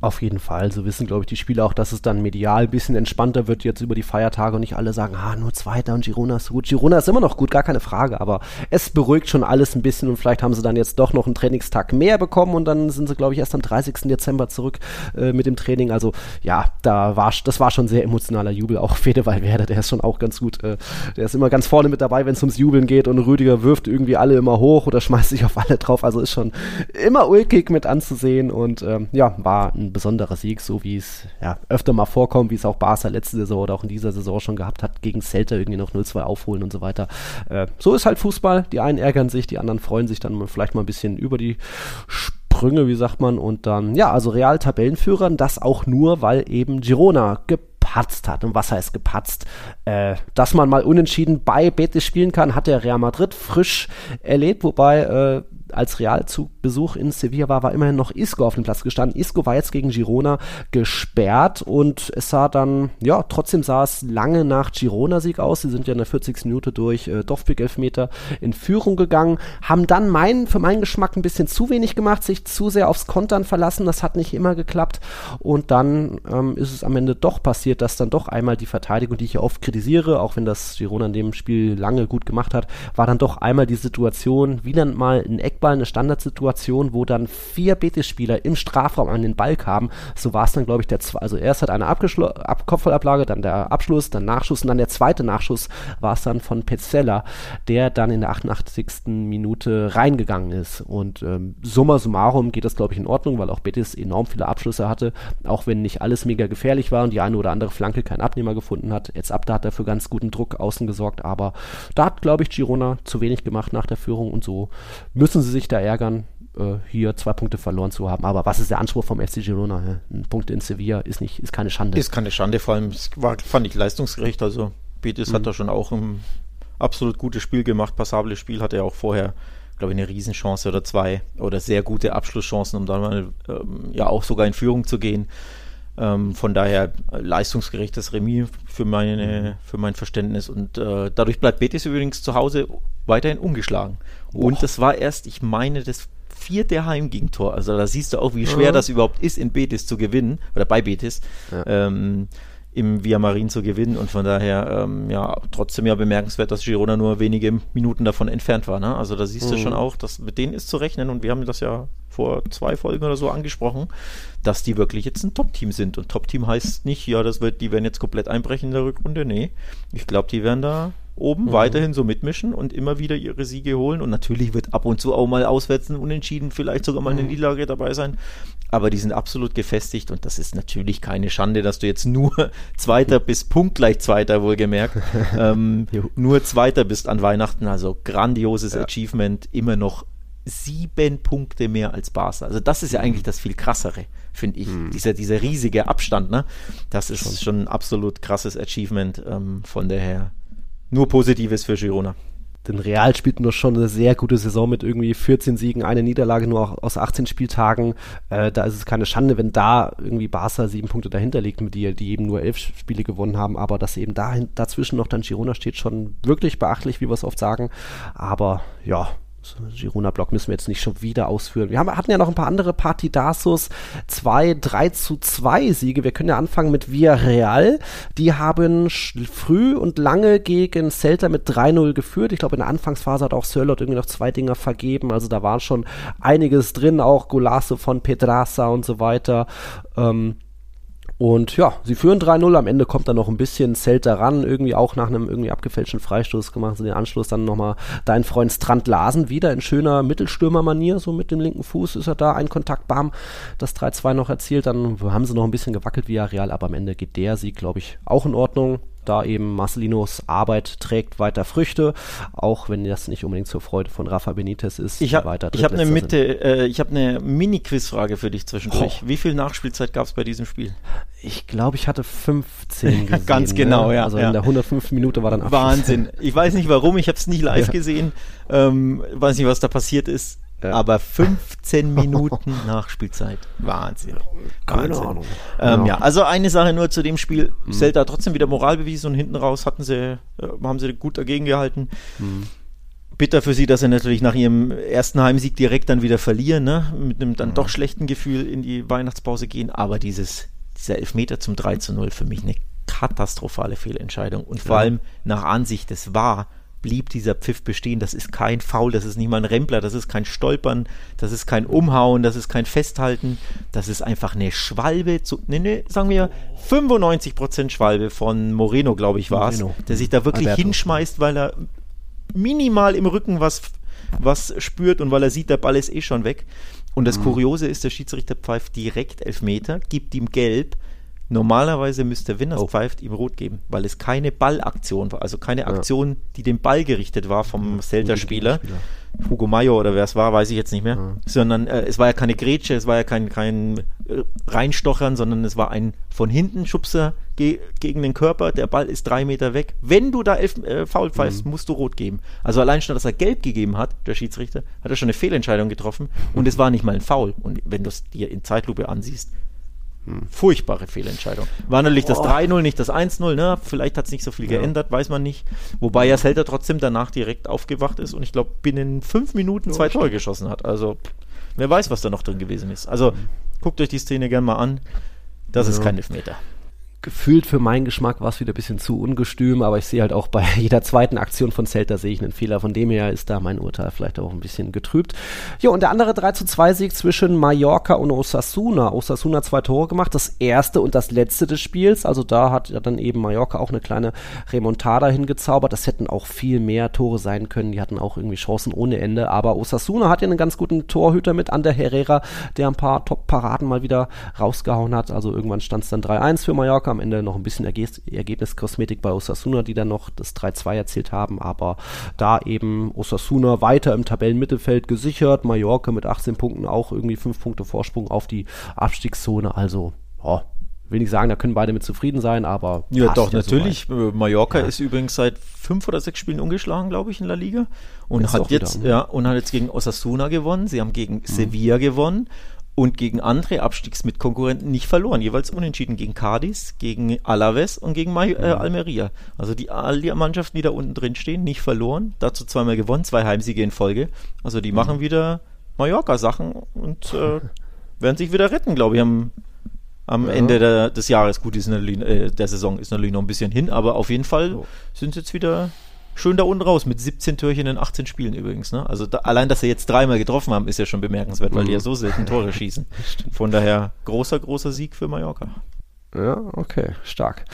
Auf jeden Fall. So wissen, glaube ich, die Spieler auch, dass es dann medial ein bisschen entspannter wird jetzt über die Feiertage und nicht alle sagen, ah, nur Zweiter und Girona ist gut. Girona ist immer noch gut, gar keine Frage, aber es beruhigt schon alles ein bisschen und vielleicht haben sie dann jetzt doch noch einen Trainingstag mehr bekommen und dann sind sie, glaube ich, erst am 30. Dezember zurück äh, mit dem Training. Also ja, da war, das war schon sehr emotionaler Jubel. Auch [LAUGHS] Fede Valverde, der ist schon auch ganz gut. Äh, der ist immer ganz vorne mit dabei, wenn es ums Jubeln geht und Rüdiger wirft irgendwie alle immer hoch oder [LAUGHS] schmeißt sich auf alle drauf. Also ist schon immer ulkig mit anzusehen und ähm, ja, war ein besonderer Sieg, so wie es ja öfter mal vorkommt, wie es auch Barca letzte Saison oder auch in dieser Saison schon gehabt hat, gegen Celta irgendwie noch 0-2 aufholen und so weiter. Äh, so ist halt Fußball. Die einen ärgern sich, die anderen freuen sich dann vielleicht mal ein bisschen über die Sprünge, wie sagt man, und dann, ja, also Real Tabellenführern, das auch nur, weil eben Girona gepatzt hat. Und was heißt gepatzt? Äh, dass man mal unentschieden bei Betis spielen kann, hat der Real Madrid frisch erlebt, wobei äh, als Real zu Besuch in Sevilla war, war immerhin noch Isco auf dem Platz gestanden. Isco war jetzt gegen Girona gesperrt und es sah dann, ja, trotzdem sah es lange nach Girona-Sieg aus. Sie sind ja in der 40. Minute durch äh, Dovbik-Elfmeter in Führung gegangen, haben dann mein, für meinen Geschmack ein bisschen zu wenig gemacht, sich zu sehr aufs Kontern verlassen. Das hat nicht immer geklappt und dann ähm, ist es am Ende doch passiert, dass dann doch einmal die Verteidigung, die ich ja oft kritisiere, auch wenn das Girona in dem Spiel lange gut gemacht hat, war dann doch einmal die Situation, wie dann mal ein Eck Eckball eine Standardsituation, wo dann vier Betis-Spieler im Strafraum an den Ball kamen. So war es dann, glaube ich, der also erst hat eine Abgeschl Ab Kopfballablage, dann der Abschluss, dann Nachschuss und dann der zweite Nachschuss war es dann von Pezzella, der dann in der 88. Minute reingegangen ist. Und ähm, summa summarum geht das, glaube ich, in Ordnung, weil auch Betis enorm viele Abschlüsse hatte, auch wenn nicht alles mega gefährlich war und die eine oder andere Flanke keinen Abnehmer gefunden hat. Jetzt ab da hat er für ganz guten Druck außen gesorgt, aber da hat, glaube ich, Girona zu wenig gemacht nach der Führung und so müssen sie sie sich da ärgern, äh, hier zwei Punkte verloren zu haben. Aber was ist der Anspruch vom FC Girona? Ja? Ein Punkt in Sevilla ist, nicht, ist keine Schande. Ist keine Schande, vor allem war, fand ich leistungsgerecht. Also Betis mhm. hat da schon auch ein absolut gutes Spiel gemacht, passables Spiel, hatte er auch vorher glaube ich, eine Riesenchance oder zwei oder sehr gute Abschlusschancen, um dann mal ähm, ja auch sogar in Führung zu gehen. Ähm, von daher leistungsgerechtes Remis für, meine, mhm. für mein Verständnis. Und äh, dadurch bleibt Betis übrigens zu Hause weiterhin ungeschlagen. Und das war erst, ich meine, das vierte Heimgegentor. Also da siehst du auch, wie schwer mhm. das überhaupt ist, in Betis zu gewinnen, oder bei Betis, ja. ähm, im Via Marin zu gewinnen. Und von daher, ähm, ja, trotzdem ja bemerkenswert, dass Girona nur wenige Minuten davon entfernt war. Ne? Also da siehst mhm. du schon auch, dass mit denen ist zu rechnen. Und wir haben das ja vor zwei Folgen oder so angesprochen, dass die wirklich jetzt ein Top-Team sind. Und Top-Team heißt nicht, ja, das wird, die werden jetzt komplett einbrechen in der Rückrunde. Nee, ich glaube, die werden da oben mhm. weiterhin so mitmischen und immer wieder ihre Siege holen. Und natürlich wird ab und zu auch mal auswärts ein Unentschieden, vielleicht sogar mal eine mhm. Niederlage dabei sein. Aber die sind absolut gefestigt und das ist natürlich keine Schande, dass du jetzt nur [LAUGHS] Zweiter bis punktgleich Zweiter wohlgemerkt, [LAUGHS] ähm, nur Zweiter bist an Weihnachten. Also grandioses ja. Achievement, immer noch sieben Punkte mehr als Barca. Also das ist ja eigentlich das viel krassere, finde ich. Mhm. Dieser, dieser riesige Abstand, ne? Das ist schon, schon ein absolut krasses Achievement. Ähm, von daher nur Positives für Girona. Denn Real spielt nur schon eine sehr gute Saison mit irgendwie 14 Siegen, eine Niederlage nur aus 18 Spieltagen. Äh, da ist es keine Schande, wenn da irgendwie Barca sieben Punkte dahinter liegt, mit die, die eben nur elf Spiele gewonnen haben. Aber dass eben dahin, dazwischen noch dann Girona steht, schon wirklich beachtlich, wie wir es oft sagen. Aber ja, Girona-Block müssen wir jetzt nicht schon wieder ausführen. Wir haben, hatten ja noch ein paar andere Partidasos. Zwei 3 zu 2 Siege. Wir können ja anfangen mit Villarreal. Die haben früh und lange gegen Celta mit 3-0 geführt. Ich glaube, in der Anfangsphase hat auch Sörlot irgendwie noch zwei Dinger vergeben. Also da war schon einiges drin. Auch Golasso von Pedraza und so weiter. Ähm, und ja, sie führen 3-0. Am Ende kommt dann noch ein bisschen Celta ran. Irgendwie auch nach einem irgendwie abgefälschten Freistoß gemacht sie den Anschluss dann nochmal dein Freund Strand Larsen wieder in schöner Mittelstürmermanier. So mit dem linken Fuß ist er da. Ein Kontakt, bam, das 3-2 noch erzielt. Dann haben sie noch ein bisschen gewackelt via Real, aber am Ende geht der Sieg, glaube ich, auch in Ordnung da eben Marcelinos Arbeit trägt weiter Früchte, auch wenn das nicht unbedingt zur Freude von Rafa Benitez ist. Ich habe hab eine Mitte, äh, ich habe eine Mini-Quizfrage für dich zwischendurch. Oh. Wie viel Nachspielzeit gab es bei diesem Spiel? Ich glaube, ich hatte 15 [LAUGHS] gesehen. Ganz genau, ne? ja. Also ja. in der 105. Minute war dann Abschluss. Wahnsinn. Ich weiß nicht warum, ich habe es nicht live [LAUGHS] ja. gesehen. Ähm, weiß nicht, was da passiert ist. Ja. Aber 15 [LAUGHS] Minuten Nachspielzeit. Wahnsinn. Keine Wahnsinn. Ahnung. Ähm, ja. ja. also eine Sache nur zu dem Spiel. Mhm. Celta trotzdem wieder Moral bewiesen und hinten raus hatten sie, äh, haben sie gut dagegen gehalten. Mhm. Bitter für sie, dass sie natürlich nach ihrem ersten Heimsieg direkt dann wieder verlieren, ne? mit einem dann mhm. doch schlechten Gefühl in die Weihnachtspause gehen. Aber dieses, dieser Elfmeter zum 3 zu 0 für mich eine katastrophale Fehlentscheidung. Und vor ja. allem nach Ansicht des war blieb dieser Pfiff bestehen. Das ist kein Foul, das ist nicht mal ein Rempler, das ist kein Stolpern, das ist kein Umhauen, das ist kein Festhalten, das ist einfach eine Schwalbe, zu, ne, ne, sagen wir 95% Schwalbe von Moreno, glaube ich, war es, der sich da wirklich Alberto. hinschmeißt, weil er minimal im Rücken was, was spürt und weil er sieht, der Ball ist eh schon weg. Und das mhm. Kuriose ist, der Schiedsrichter pfeift direkt Elfmeter, gibt ihm gelb, Normalerweise müsste, wenn er oh. pfeift, ihm rot geben, weil es keine Ballaktion war, also keine Aktion, die dem Ball gerichtet war vom ja, Celta-Spieler. Hugo Mayo oder wer es war, weiß ich jetzt nicht mehr. Ja. Sondern äh, es war ja keine Grätsche, es war ja kein, kein äh, Reinstochern, sondern es war ein von hinten Schubser ge gegen den Körper. Der Ball ist drei Meter weg. Wenn du da elf, äh, faul pfeifst, mhm. musst du rot geben. Also allein schon, dass er gelb gegeben hat, der Schiedsrichter, hat er schon eine Fehlentscheidung getroffen und es war nicht mal ein Foul. Und wenn du es dir in Zeitlupe ansiehst, Furchtbare Fehlentscheidung. War natürlich das 3-0, nicht das 1-0, ne? Vielleicht hat es nicht so viel ja. geändert, weiß man nicht. Wobei ja Selter trotzdem danach direkt aufgewacht ist und ich glaube, binnen fünf Minuten zwei Tore geschossen hat. Also, wer weiß, was da noch drin gewesen ist. Also, guckt euch die Szene gerne mal an. Das ja. ist kein Elfmeter gefühlt für meinen Geschmack war es wieder ein bisschen zu ungestüm, aber ich sehe halt auch bei [LAUGHS] jeder zweiten Aktion von Celta sehe ich einen Fehler. Von dem her ist da mein Urteil vielleicht auch ein bisschen getrübt. Ja, und der andere 3 zu 2 Sieg zwischen Mallorca und Osasuna. Osasuna zwei Tore gemacht, das erste und das letzte des Spiels. Also da hat ja dann eben Mallorca auch eine kleine Remontada hingezaubert. Das hätten auch viel mehr Tore sein können. Die hatten auch irgendwie Chancen ohne Ende. Aber Osasuna hat ja einen ganz guten Torhüter mit an der Herrera, der ein paar Top-Paraden mal wieder rausgehauen hat. Also irgendwann stand es dann 3-1 für Mallorca am Ende noch ein bisschen Ergebnis, Ergebniskosmetik bei Osasuna, die dann noch das 3-2 erzielt haben, aber da eben Osasuna weiter im Tabellenmittelfeld gesichert, Mallorca mit 18 Punkten auch irgendwie 5 Punkte Vorsprung auf die Abstiegszone, also oh, will nicht sagen, da können beide mit zufrieden sein, aber. Ja, doch, ja natürlich. So Mallorca ja. ist übrigens seit fünf oder sechs Spielen ungeschlagen, glaube ich, in La Liga. Und jetzt hat jetzt, wieder. ja, und hat jetzt gegen Osasuna gewonnen. Sie haben gegen mhm. Sevilla gewonnen und gegen andere Abstiegsmitkonkurrenten nicht verloren. Jeweils unentschieden gegen Cadiz, gegen Alaves und gegen Ma äh, mhm. Almeria. Also die, all die Mannschaften, die da unten drin stehen, nicht verloren. Dazu zweimal gewonnen, zwei Heimsiege in Folge. Also die mhm. machen wieder Mallorca-Sachen und äh, [LAUGHS] werden sich wieder retten, glaube ich, am, am ja. Ende der, des Jahres. Gut, ist natürlich, äh, der Saison ist natürlich noch ein bisschen hin, aber auf jeden Fall so. sind sie jetzt wieder schön da unten raus mit 17 Türchen in 18 Spielen übrigens. Ne? Also da, allein, dass sie jetzt dreimal getroffen haben, ist ja schon bemerkenswert, weil die ja mhm. so selten Tore schießen. [LAUGHS] Von daher großer, großer Sieg für Mallorca. Ja, okay, stark.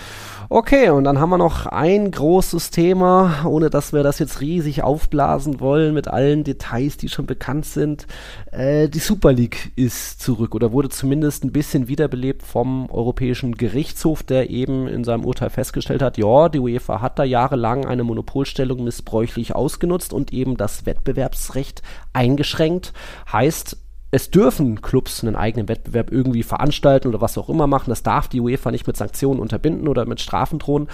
Okay, und dann haben wir noch ein großes Thema, ohne dass wir das jetzt riesig aufblasen wollen mit allen Details, die schon bekannt sind. Äh, die Super League ist zurück oder wurde zumindest ein bisschen wiederbelebt vom Europäischen Gerichtshof, der eben in seinem Urteil festgestellt hat, ja, die UEFA hat da jahrelang eine Monopolstellung missbräuchlich ausgenutzt und eben das Wettbewerbsrecht eingeschränkt. Heißt, es dürfen Clubs einen eigenen Wettbewerb irgendwie veranstalten oder was auch immer machen. Das darf die UEFA nicht mit Sanktionen unterbinden oder mit Strafen drohen.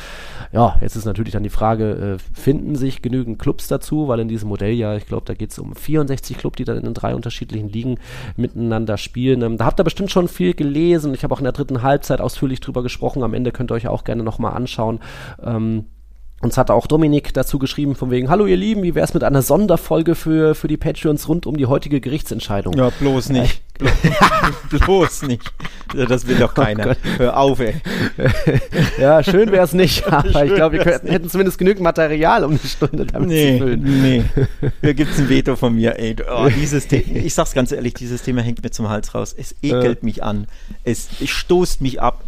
Ja, jetzt ist natürlich dann die Frage, äh, finden sich genügend Clubs dazu, weil in diesem Modell ja, ich glaube, da geht es um 64 Clubs, die dann in den drei unterschiedlichen Ligen miteinander spielen. Ähm, da habt ihr bestimmt schon viel gelesen. Ich habe auch in der dritten Halbzeit ausführlich drüber gesprochen. Am Ende könnt ihr euch auch gerne nochmal anschauen. Ähm, uns hat auch Dominik dazu geschrieben, von wegen, hallo ihr Lieben, wie wäre es mit einer Sonderfolge für, für die Patreons rund um die heutige Gerichtsentscheidung? Ja, bloß nicht. Äh, [LAUGHS] bloß nicht. Das will doch oh keiner. Oh Hör auf, ey. [LAUGHS] ja, schön wäre es nicht, [LAUGHS] aber ich glaube, wir könnten, hätten zumindest genügend Material, um eine Stunde damit nee, zu füllen. Nee, hier gibt's ein Veto von mir, ey. Oh, dieses Thema, ich sag's ganz ehrlich, dieses Thema hängt mir zum Hals raus. Es ekelt äh. mich an. Es, es stoßt mich ab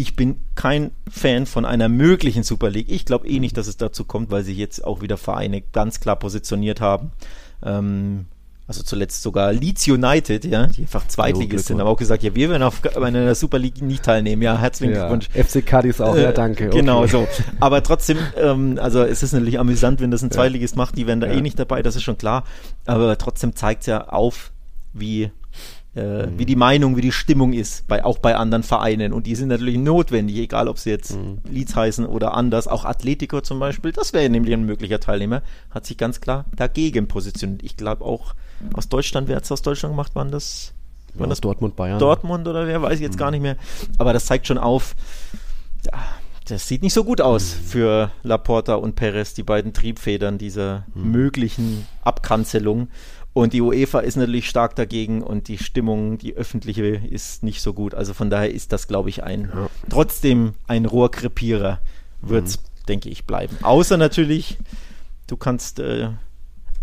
ich bin kein Fan von einer möglichen Super League. Ich glaube eh nicht, dass es dazu kommt, weil sich jetzt auch wieder Vereine ganz klar positioniert haben. Ähm, also zuletzt sogar Leeds United, ja, die einfach Zweitligist sind, aber auch gesagt, ja, wir werden auf einer Super League nicht teilnehmen. Ja, herzlichen ja, Glückwunsch. FC Cadiz auch, äh, ja, danke. Okay. Genau so. Aber trotzdem, ähm, also es ist natürlich amüsant, wenn das ein Zweitligist macht, die wären da ja. eh nicht dabei, das ist schon klar. Aber trotzdem zeigt es ja auf, wie äh, mhm. wie die Meinung, wie die Stimmung ist, bei, auch bei anderen Vereinen. Und die sind natürlich notwendig, egal ob sie jetzt mhm. Leeds heißen oder anders. Auch Atletico zum Beispiel, das wäre nämlich ein möglicher Teilnehmer, hat sich ganz klar dagegen positioniert. Ich glaube auch aus Deutschland, wer hat es aus Deutschland gemacht, waren das? Waren ja, das Dortmund, Bayern? Dortmund oder wer, weiß ich jetzt mhm. gar nicht mehr. Aber das zeigt schon auf, das sieht nicht so gut aus mhm. für Laporta und Perez, die beiden Triebfedern dieser mhm. möglichen Abkanzelung. Und die UEFA ist natürlich stark dagegen und die Stimmung, die öffentliche, ist nicht so gut. Also von daher ist das, glaube ich, ein ja. trotzdem ein Rohrkrepierer, wird es, mhm. denke ich, bleiben. Außer natürlich, du kannst. Äh,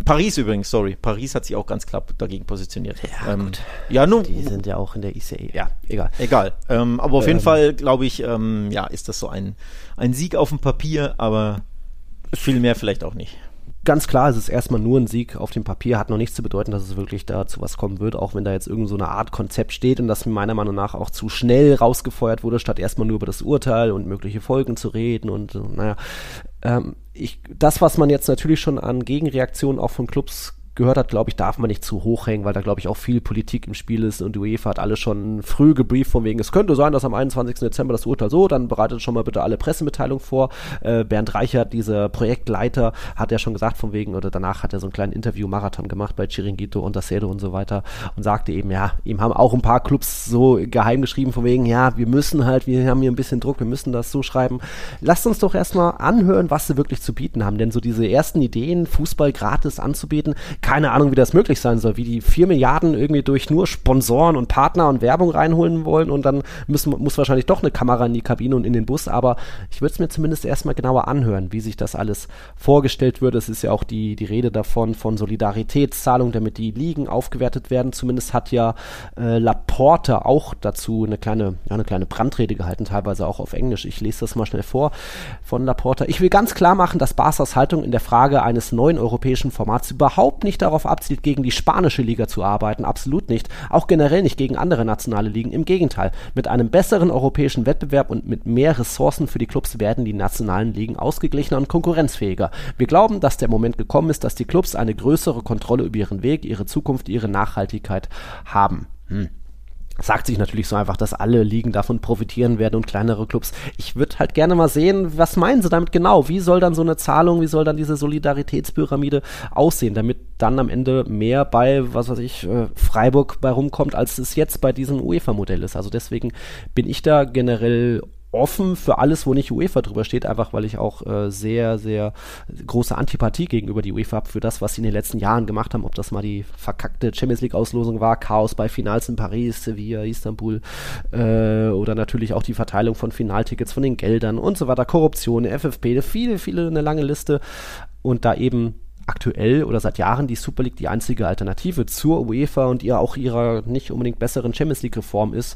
Paris übrigens, sorry. Paris hat sich auch ganz klar dagegen positioniert. Ja, ähm, gut. Ja, nun, die sind ja auch in der ICE. Ja, egal. Egal. Ähm, aber auf ähm, jeden Fall, glaube ich, ähm, ja, ist das so ein, ein Sieg auf dem Papier, aber viel mehr vielleicht auch nicht ganz klar, es ist erstmal nur ein Sieg auf dem Papier, hat noch nichts zu bedeuten, dass es wirklich dazu was kommen wird, auch wenn da jetzt irgend so eine Art Konzept steht und das meiner Meinung nach auch zu schnell rausgefeuert wurde, statt erstmal nur über das Urteil und mögliche Folgen zu reden und naja. Ähm, ich, das, was man jetzt natürlich schon an Gegenreaktionen auch von Clubs gehört hat, glaube ich, darf man nicht zu hoch hängen, weil da, glaube ich, auch viel Politik im Spiel ist und die UEFA hat alle schon früh gebrieft von wegen, es könnte sein, dass am 21. Dezember das Urteil so, dann bereitet schon mal bitte alle Pressemitteilungen vor. Äh, Bernd Reichert, dieser Projektleiter, hat ja schon gesagt von wegen, oder danach hat er so einen kleinen Interview-Marathon gemacht bei Chiringuito und Dacedo und so weiter und sagte eben, ja, ihm haben auch ein paar Clubs so geheim geschrieben von wegen, ja, wir müssen halt, wir haben hier ein bisschen Druck, wir müssen das so schreiben. Lasst uns doch erstmal anhören, was sie wirklich zu bieten haben, denn so diese ersten Ideen, Fußball gratis anzubieten, keine Ahnung, wie das möglich sein soll, wie die vier Milliarden irgendwie durch nur Sponsoren und Partner und Werbung reinholen wollen und dann müssen, muss wahrscheinlich doch eine Kamera in die Kabine und in den Bus, aber ich würde es mir zumindest erstmal genauer anhören, wie sich das alles vorgestellt wird. Es ist ja auch die, die Rede davon, von Solidaritätszahlung, damit die Ligen aufgewertet werden. Zumindest hat ja äh, Laporte auch dazu eine kleine, ja, eine kleine Brandrede gehalten, teilweise auch auf Englisch. Ich lese das mal schnell vor von Laporte. Ich will ganz klar machen, dass Barca's Haltung in der Frage eines neuen europäischen Formats überhaupt nicht nicht darauf abzielt, gegen die spanische Liga zu arbeiten, absolut nicht. Auch generell nicht gegen andere nationale Ligen. Im Gegenteil, mit einem besseren europäischen Wettbewerb und mit mehr Ressourcen für die Clubs werden die nationalen Ligen ausgeglichener und konkurrenzfähiger. Wir glauben, dass der Moment gekommen ist, dass die Clubs eine größere Kontrolle über ihren Weg, ihre Zukunft, ihre Nachhaltigkeit haben. Hm sagt sich natürlich so einfach, dass alle Ligen davon profitieren werden und kleinere Clubs. Ich würde halt gerne mal sehen, was meinen sie damit genau? Wie soll dann so eine Zahlung, wie soll dann diese Solidaritätspyramide aussehen, damit dann am Ende mehr bei, was weiß ich, äh, Freiburg bei rumkommt, als es jetzt bei diesem UEFA-Modell ist. Also deswegen bin ich da generell offen für alles, wo nicht UEFA drüber steht, einfach weil ich auch äh, sehr, sehr große Antipathie gegenüber die UEFA habe für das, was sie in den letzten Jahren gemacht haben, ob das mal die verkackte Champions League-Auslosung war, Chaos bei Finals in Paris, Sevilla, Istanbul äh, oder natürlich auch die Verteilung von Finaltickets, von den Geldern und so weiter, Korruption, FFP, viele, viele, eine lange Liste. Und da eben aktuell oder seit Jahren die Super League die einzige Alternative zur UEFA und ihr auch ihrer nicht unbedingt besseren Champions League-Reform ist,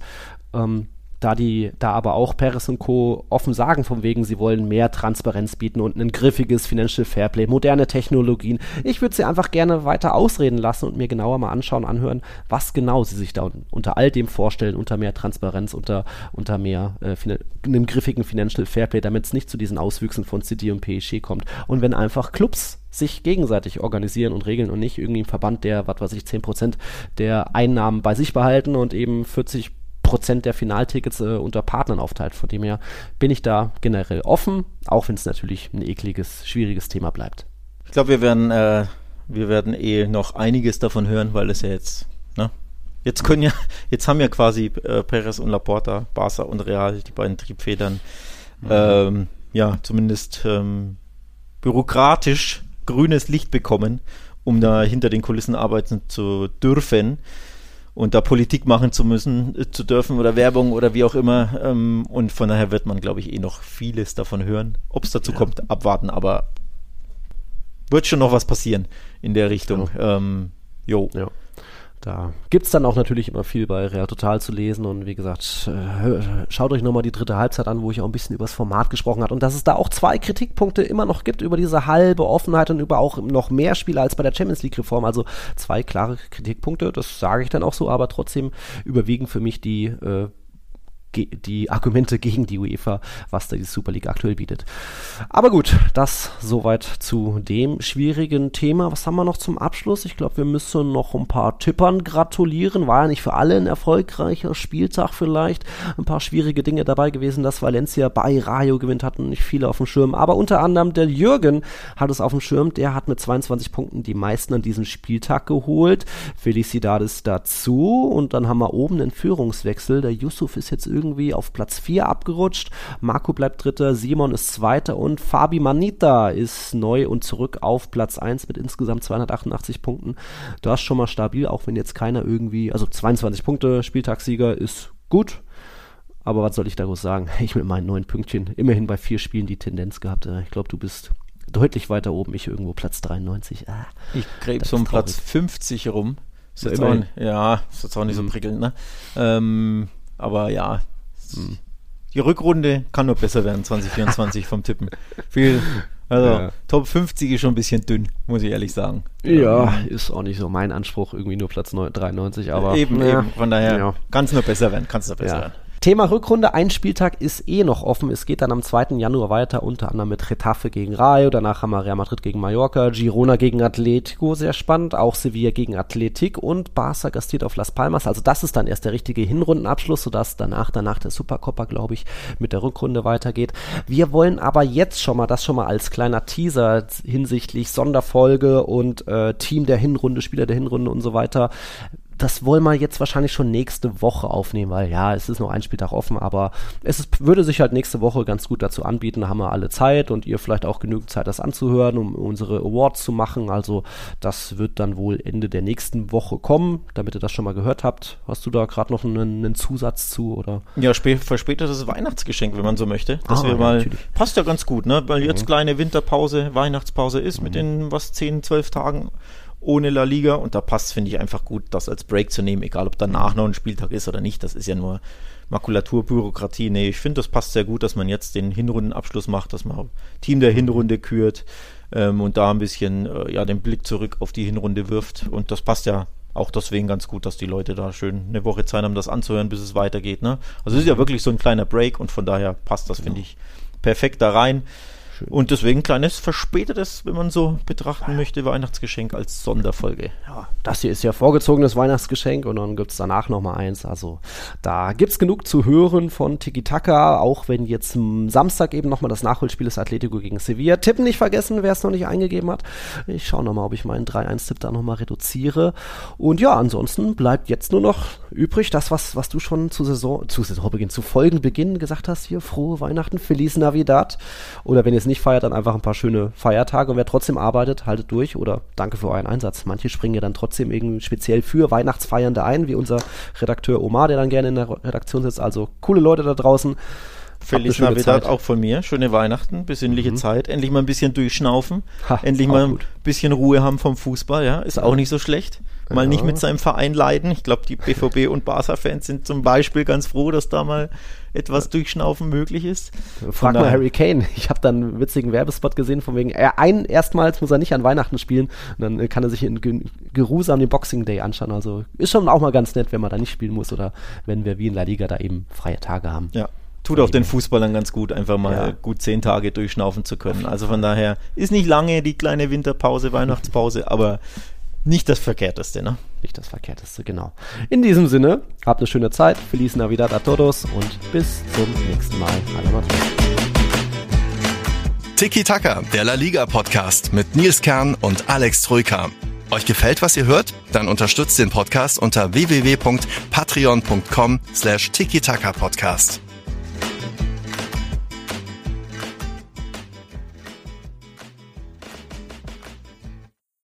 ähm, da die, da aber auch Perez und Co. offen sagen, von wegen, sie wollen mehr Transparenz bieten und ein griffiges Financial Fairplay, moderne Technologien. Ich würde sie einfach gerne weiter ausreden lassen und mir genauer mal anschauen, anhören, was genau sie sich da unter all dem vorstellen, unter mehr Transparenz, unter, unter mehr äh, einem griffigen Financial Fairplay, damit es nicht zu diesen Auswüchsen von City und PSG kommt. Und wenn einfach Clubs sich gegenseitig organisieren und regeln und nicht irgendwie ein Verband, der, was weiß ich, 10% der Einnahmen bei sich behalten und eben 40 Prozent der Finaltickets äh, unter Partnern aufteilt. Von dem her bin ich da generell offen, auch wenn es natürlich ein ekliges, schwieriges Thema bleibt. Ich glaube, wir werden, äh, wir werden eh noch einiges davon hören, weil es ja jetzt, ne? Jetzt können ja, jetzt haben ja quasi äh, Perez und Laporta, Barca und Real, die beiden Triebfedern, mhm. ähm, ja, zumindest ähm, bürokratisch grünes Licht bekommen, um da hinter den Kulissen arbeiten zu dürfen und da Politik machen zu müssen, äh, zu dürfen oder Werbung oder wie auch immer. Ähm, und von daher wird man, glaube ich, eh noch vieles davon hören. Ob es dazu ja. kommt, abwarten, aber wird schon noch was passieren in der Richtung. Ja. Ähm, jo. Ja. Da gibt es dann auch natürlich immer viel bei Real Total zu lesen und wie gesagt, äh, schaut euch nochmal die dritte Halbzeit an, wo ich auch ein bisschen über das Format gesprochen habe und dass es da auch zwei Kritikpunkte immer noch gibt über diese halbe Offenheit und über auch noch mehr Spiele als bei der Champions League Reform. Also zwei klare Kritikpunkte, das sage ich dann auch so, aber trotzdem überwiegen für mich die äh, die Argumente gegen die UEFA, was da die Super League aktuell bietet. Aber gut, das soweit zu dem schwierigen Thema. Was haben wir noch zum Abschluss? Ich glaube, wir müssen noch ein paar Tippern gratulieren. War ja nicht für alle ein erfolgreicher Spieltag vielleicht. Ein paar schwierige Dinge dabei gewesen, dass Valencia bei Rayo gewinnt, hatten nicht viele auf dem Schirm. Aber unter anderem der Jürgen hat es auf dem Schirm. Der hat mit 22 Punkten die meisten an diesem Spieltag geholt. Felicidades dazu. Und dann haben wir oben den Führungswechsel. Der Yusuf ist jetzt irgendwie irgendwie auf Platz 4 abgerutscht. Marco bleibt Dritter, Simon ist Zweiter und Fabi Manita ist neu und zurück auf Platz 1 mit insgesamt 288 Punkten. Das ist schon mal stabil, auch wenn jetzt keiner irgendwie, also 22 Punkte, Spieltagssieger ist gut. Aber was soll ich daraus sagen? [LAUGHS] Ich mit meinen neun Pünktchen immerhin bei vier Spielen die Tendenz gehabt. Äh, ich glaube, du bist deutlich weiter oben. Ich irgendwo Platz 93. Ah, ich gräbe so um Platz 50 rum. Ist jetzt auch, ja, ist jetzt auch nicht mhm. so prickelnd, ne? Ähm, aber ja, hm. Die Rückrunde kann nur besser werden, 2024 vom Tippen. Viel, also ja. Top 50 ist schon ein bisschen dünn, muss ich ehrlich sagen. Ja, ist auch nicht so mein Anspruch, irgendwie nur Platz 93, aber. Eben, ja. eben. Von daher ja. kann es nur besser werden, kann es nur besser werden. Thema Rückrunde, ein Spieltag ist eh noch offen. Es geht dann am 2. Januar weiter, unter anderem mit Retafe gegen Rayo, danach haben wir Real Madrid gegen Mallorca, Girona gegen Atletico, sehr spannend, auch Sevilla gegen Athletic und Barca gastiert auf Las Palmas. Also das ist dann erst der richtige Hinrundenabschluss, sodass danach, danach der Supercoppa, glaube ich, mit der Rückrunde weitergeht. Wir wollen aber jetzt schon mal, das schon mal als kleiner Teaser hinsichtlich Sonderfolge und äh, Team der Hinrunde, Spieler der Hinrunde und so weiter das wollen wir jetzt wahrscheinlich schon nächste Woche aufnehmen, weil ja, es ist noch ein Spieltag offen, aber es ist, würde sich halt nächste Woche ganz gut dazu anbieten. Da haben wir alle Zeit und ihr vielleicht auch genügend Zeit, das anzuhören, um unsere Awards zu machen. Also das wird dann wohl Ende der nächsten Woche kommen, damit ihr das schon mal gehört habt. Hast du da gerade noch einen, einen, Zusatz zu oder? Ja, verspätetes Weihnachtsgeschenk, wenn man so möchte. Dass ah, wir mal natürlich. passt ja ganz gut, ne? Weil jetzt mhm. kleine Winterpause, Weihnachtspause ist mhm. mit den was 10, 12 Tagen ohne La Liga und da passt, finde ich, einfach gut, das als Break zu nehmen, egal ob danach noch ein Spieltag ist oder nicht. Das ist ja nur Makulatur, Bürokratie. Nee, ich finde, das passt sehr gut, dass man jetzt den Hinrundenabschluss macht, dass man Team der Hinrunde kürt ähm, und da ein bisschen äh, ja, den Blick zurück auf die Hinrunde wirft. Und das passt ja auch deswegen ganz gut, dass die Leute da schön eine Woche Zeit haben, das anzuhören, bis es weitergeht. Ne? Also es ist ja wirklich so ein kleiner Break und von daher passt das, finde ich, perfekt da rein. Schön. Und deswegen ein kleines verspätetes, wenn man so betrachten möchte, Weihnachtsgeschenk als Sonderfolge. Ja, das hier ist ja vorgezogenes Weihnachtsgeschenk und dann gibt es danach nochmal eins. Also da gibt es genug zu hören von Tiki Taka, auch wenn jetzt Samstag eben nochmal das Nachholspiel ist Atletico gegen Sevilla. Tippen nicht vergessen, wer es noch nicht eingegeben hat. Ich schaue nochmal, ob ich meinen 3-1-Tipp da nochmal reduziere. Und ja, ansonsten bleibt jetzt nur noch übrig, das, was, was du schon zu Saison, zu Saisonbeginn, zu Folgenbeginn gesagt hast, hier, frohe Weihnachten, Feliz Navidad. Oder wenn ihr es nicht feiert, dann einfach ein paar schöne Feiertage und wer trotzdem arbeitet, haltet durch oder danke für euren Einsatz. Manche springen ja dann trotzdem irgendwie speziell für Weihnachtsfeiernde ein, wie unser Redakteur Omar, der dann gerne in der Redaktion sitzt. Also coole Leute da draußen. Feliz Navidad auch von mir. Schöne Weihnachten, besinnliche mhm. Zeit. Endlich mal ein bisschen durchschnaufen. Ha, Endlich mal ein gut. bisschen Ruhe haben vom Fußball, ja. Ist auch nicht so schlecht. Mal nicht mit seinem Verein leiden. Ich glaube, die BVB [LAUGHS] und Barca-Fans sind zum Beispiel ganz froh, dass da mal etwas Durchschnaufen möglich ist. Frag mal Harry Kane. Ich habe da einen witzigen Werbespot gesehen, von wegen, er ein, erstmals muss er nicht an Weihnachten spielen und dann kann er sich in Geruhsam den Boxing Day anschauen. Also ist schon auch mal ganz nett, wenn man da nicht spielen muss oder wenn wir wie in La Liga da eben freie Tage haben. Ja. Tut auch den Fußballern ganz gut, einfach mal ja. gut zehn Tage durchschnaufen zu können. Also von daher ist nicht lange die kleine Winterpause, Weihnachtspause, aber nicht das Verkehrteste, ne? Nicht das Verkehrteste, genau. In diesem Sinne, habt eine schöne Zeit, Feliz Navidad a todos und bis zum nächsten Mal. Tiki Taka, der La Liga Podcast mit Nils Kern und Alex Troika. Euch gefällt, was ihr hört? Dann unterstützt den Podcast unter www.patreon.com slash tiki Podcast.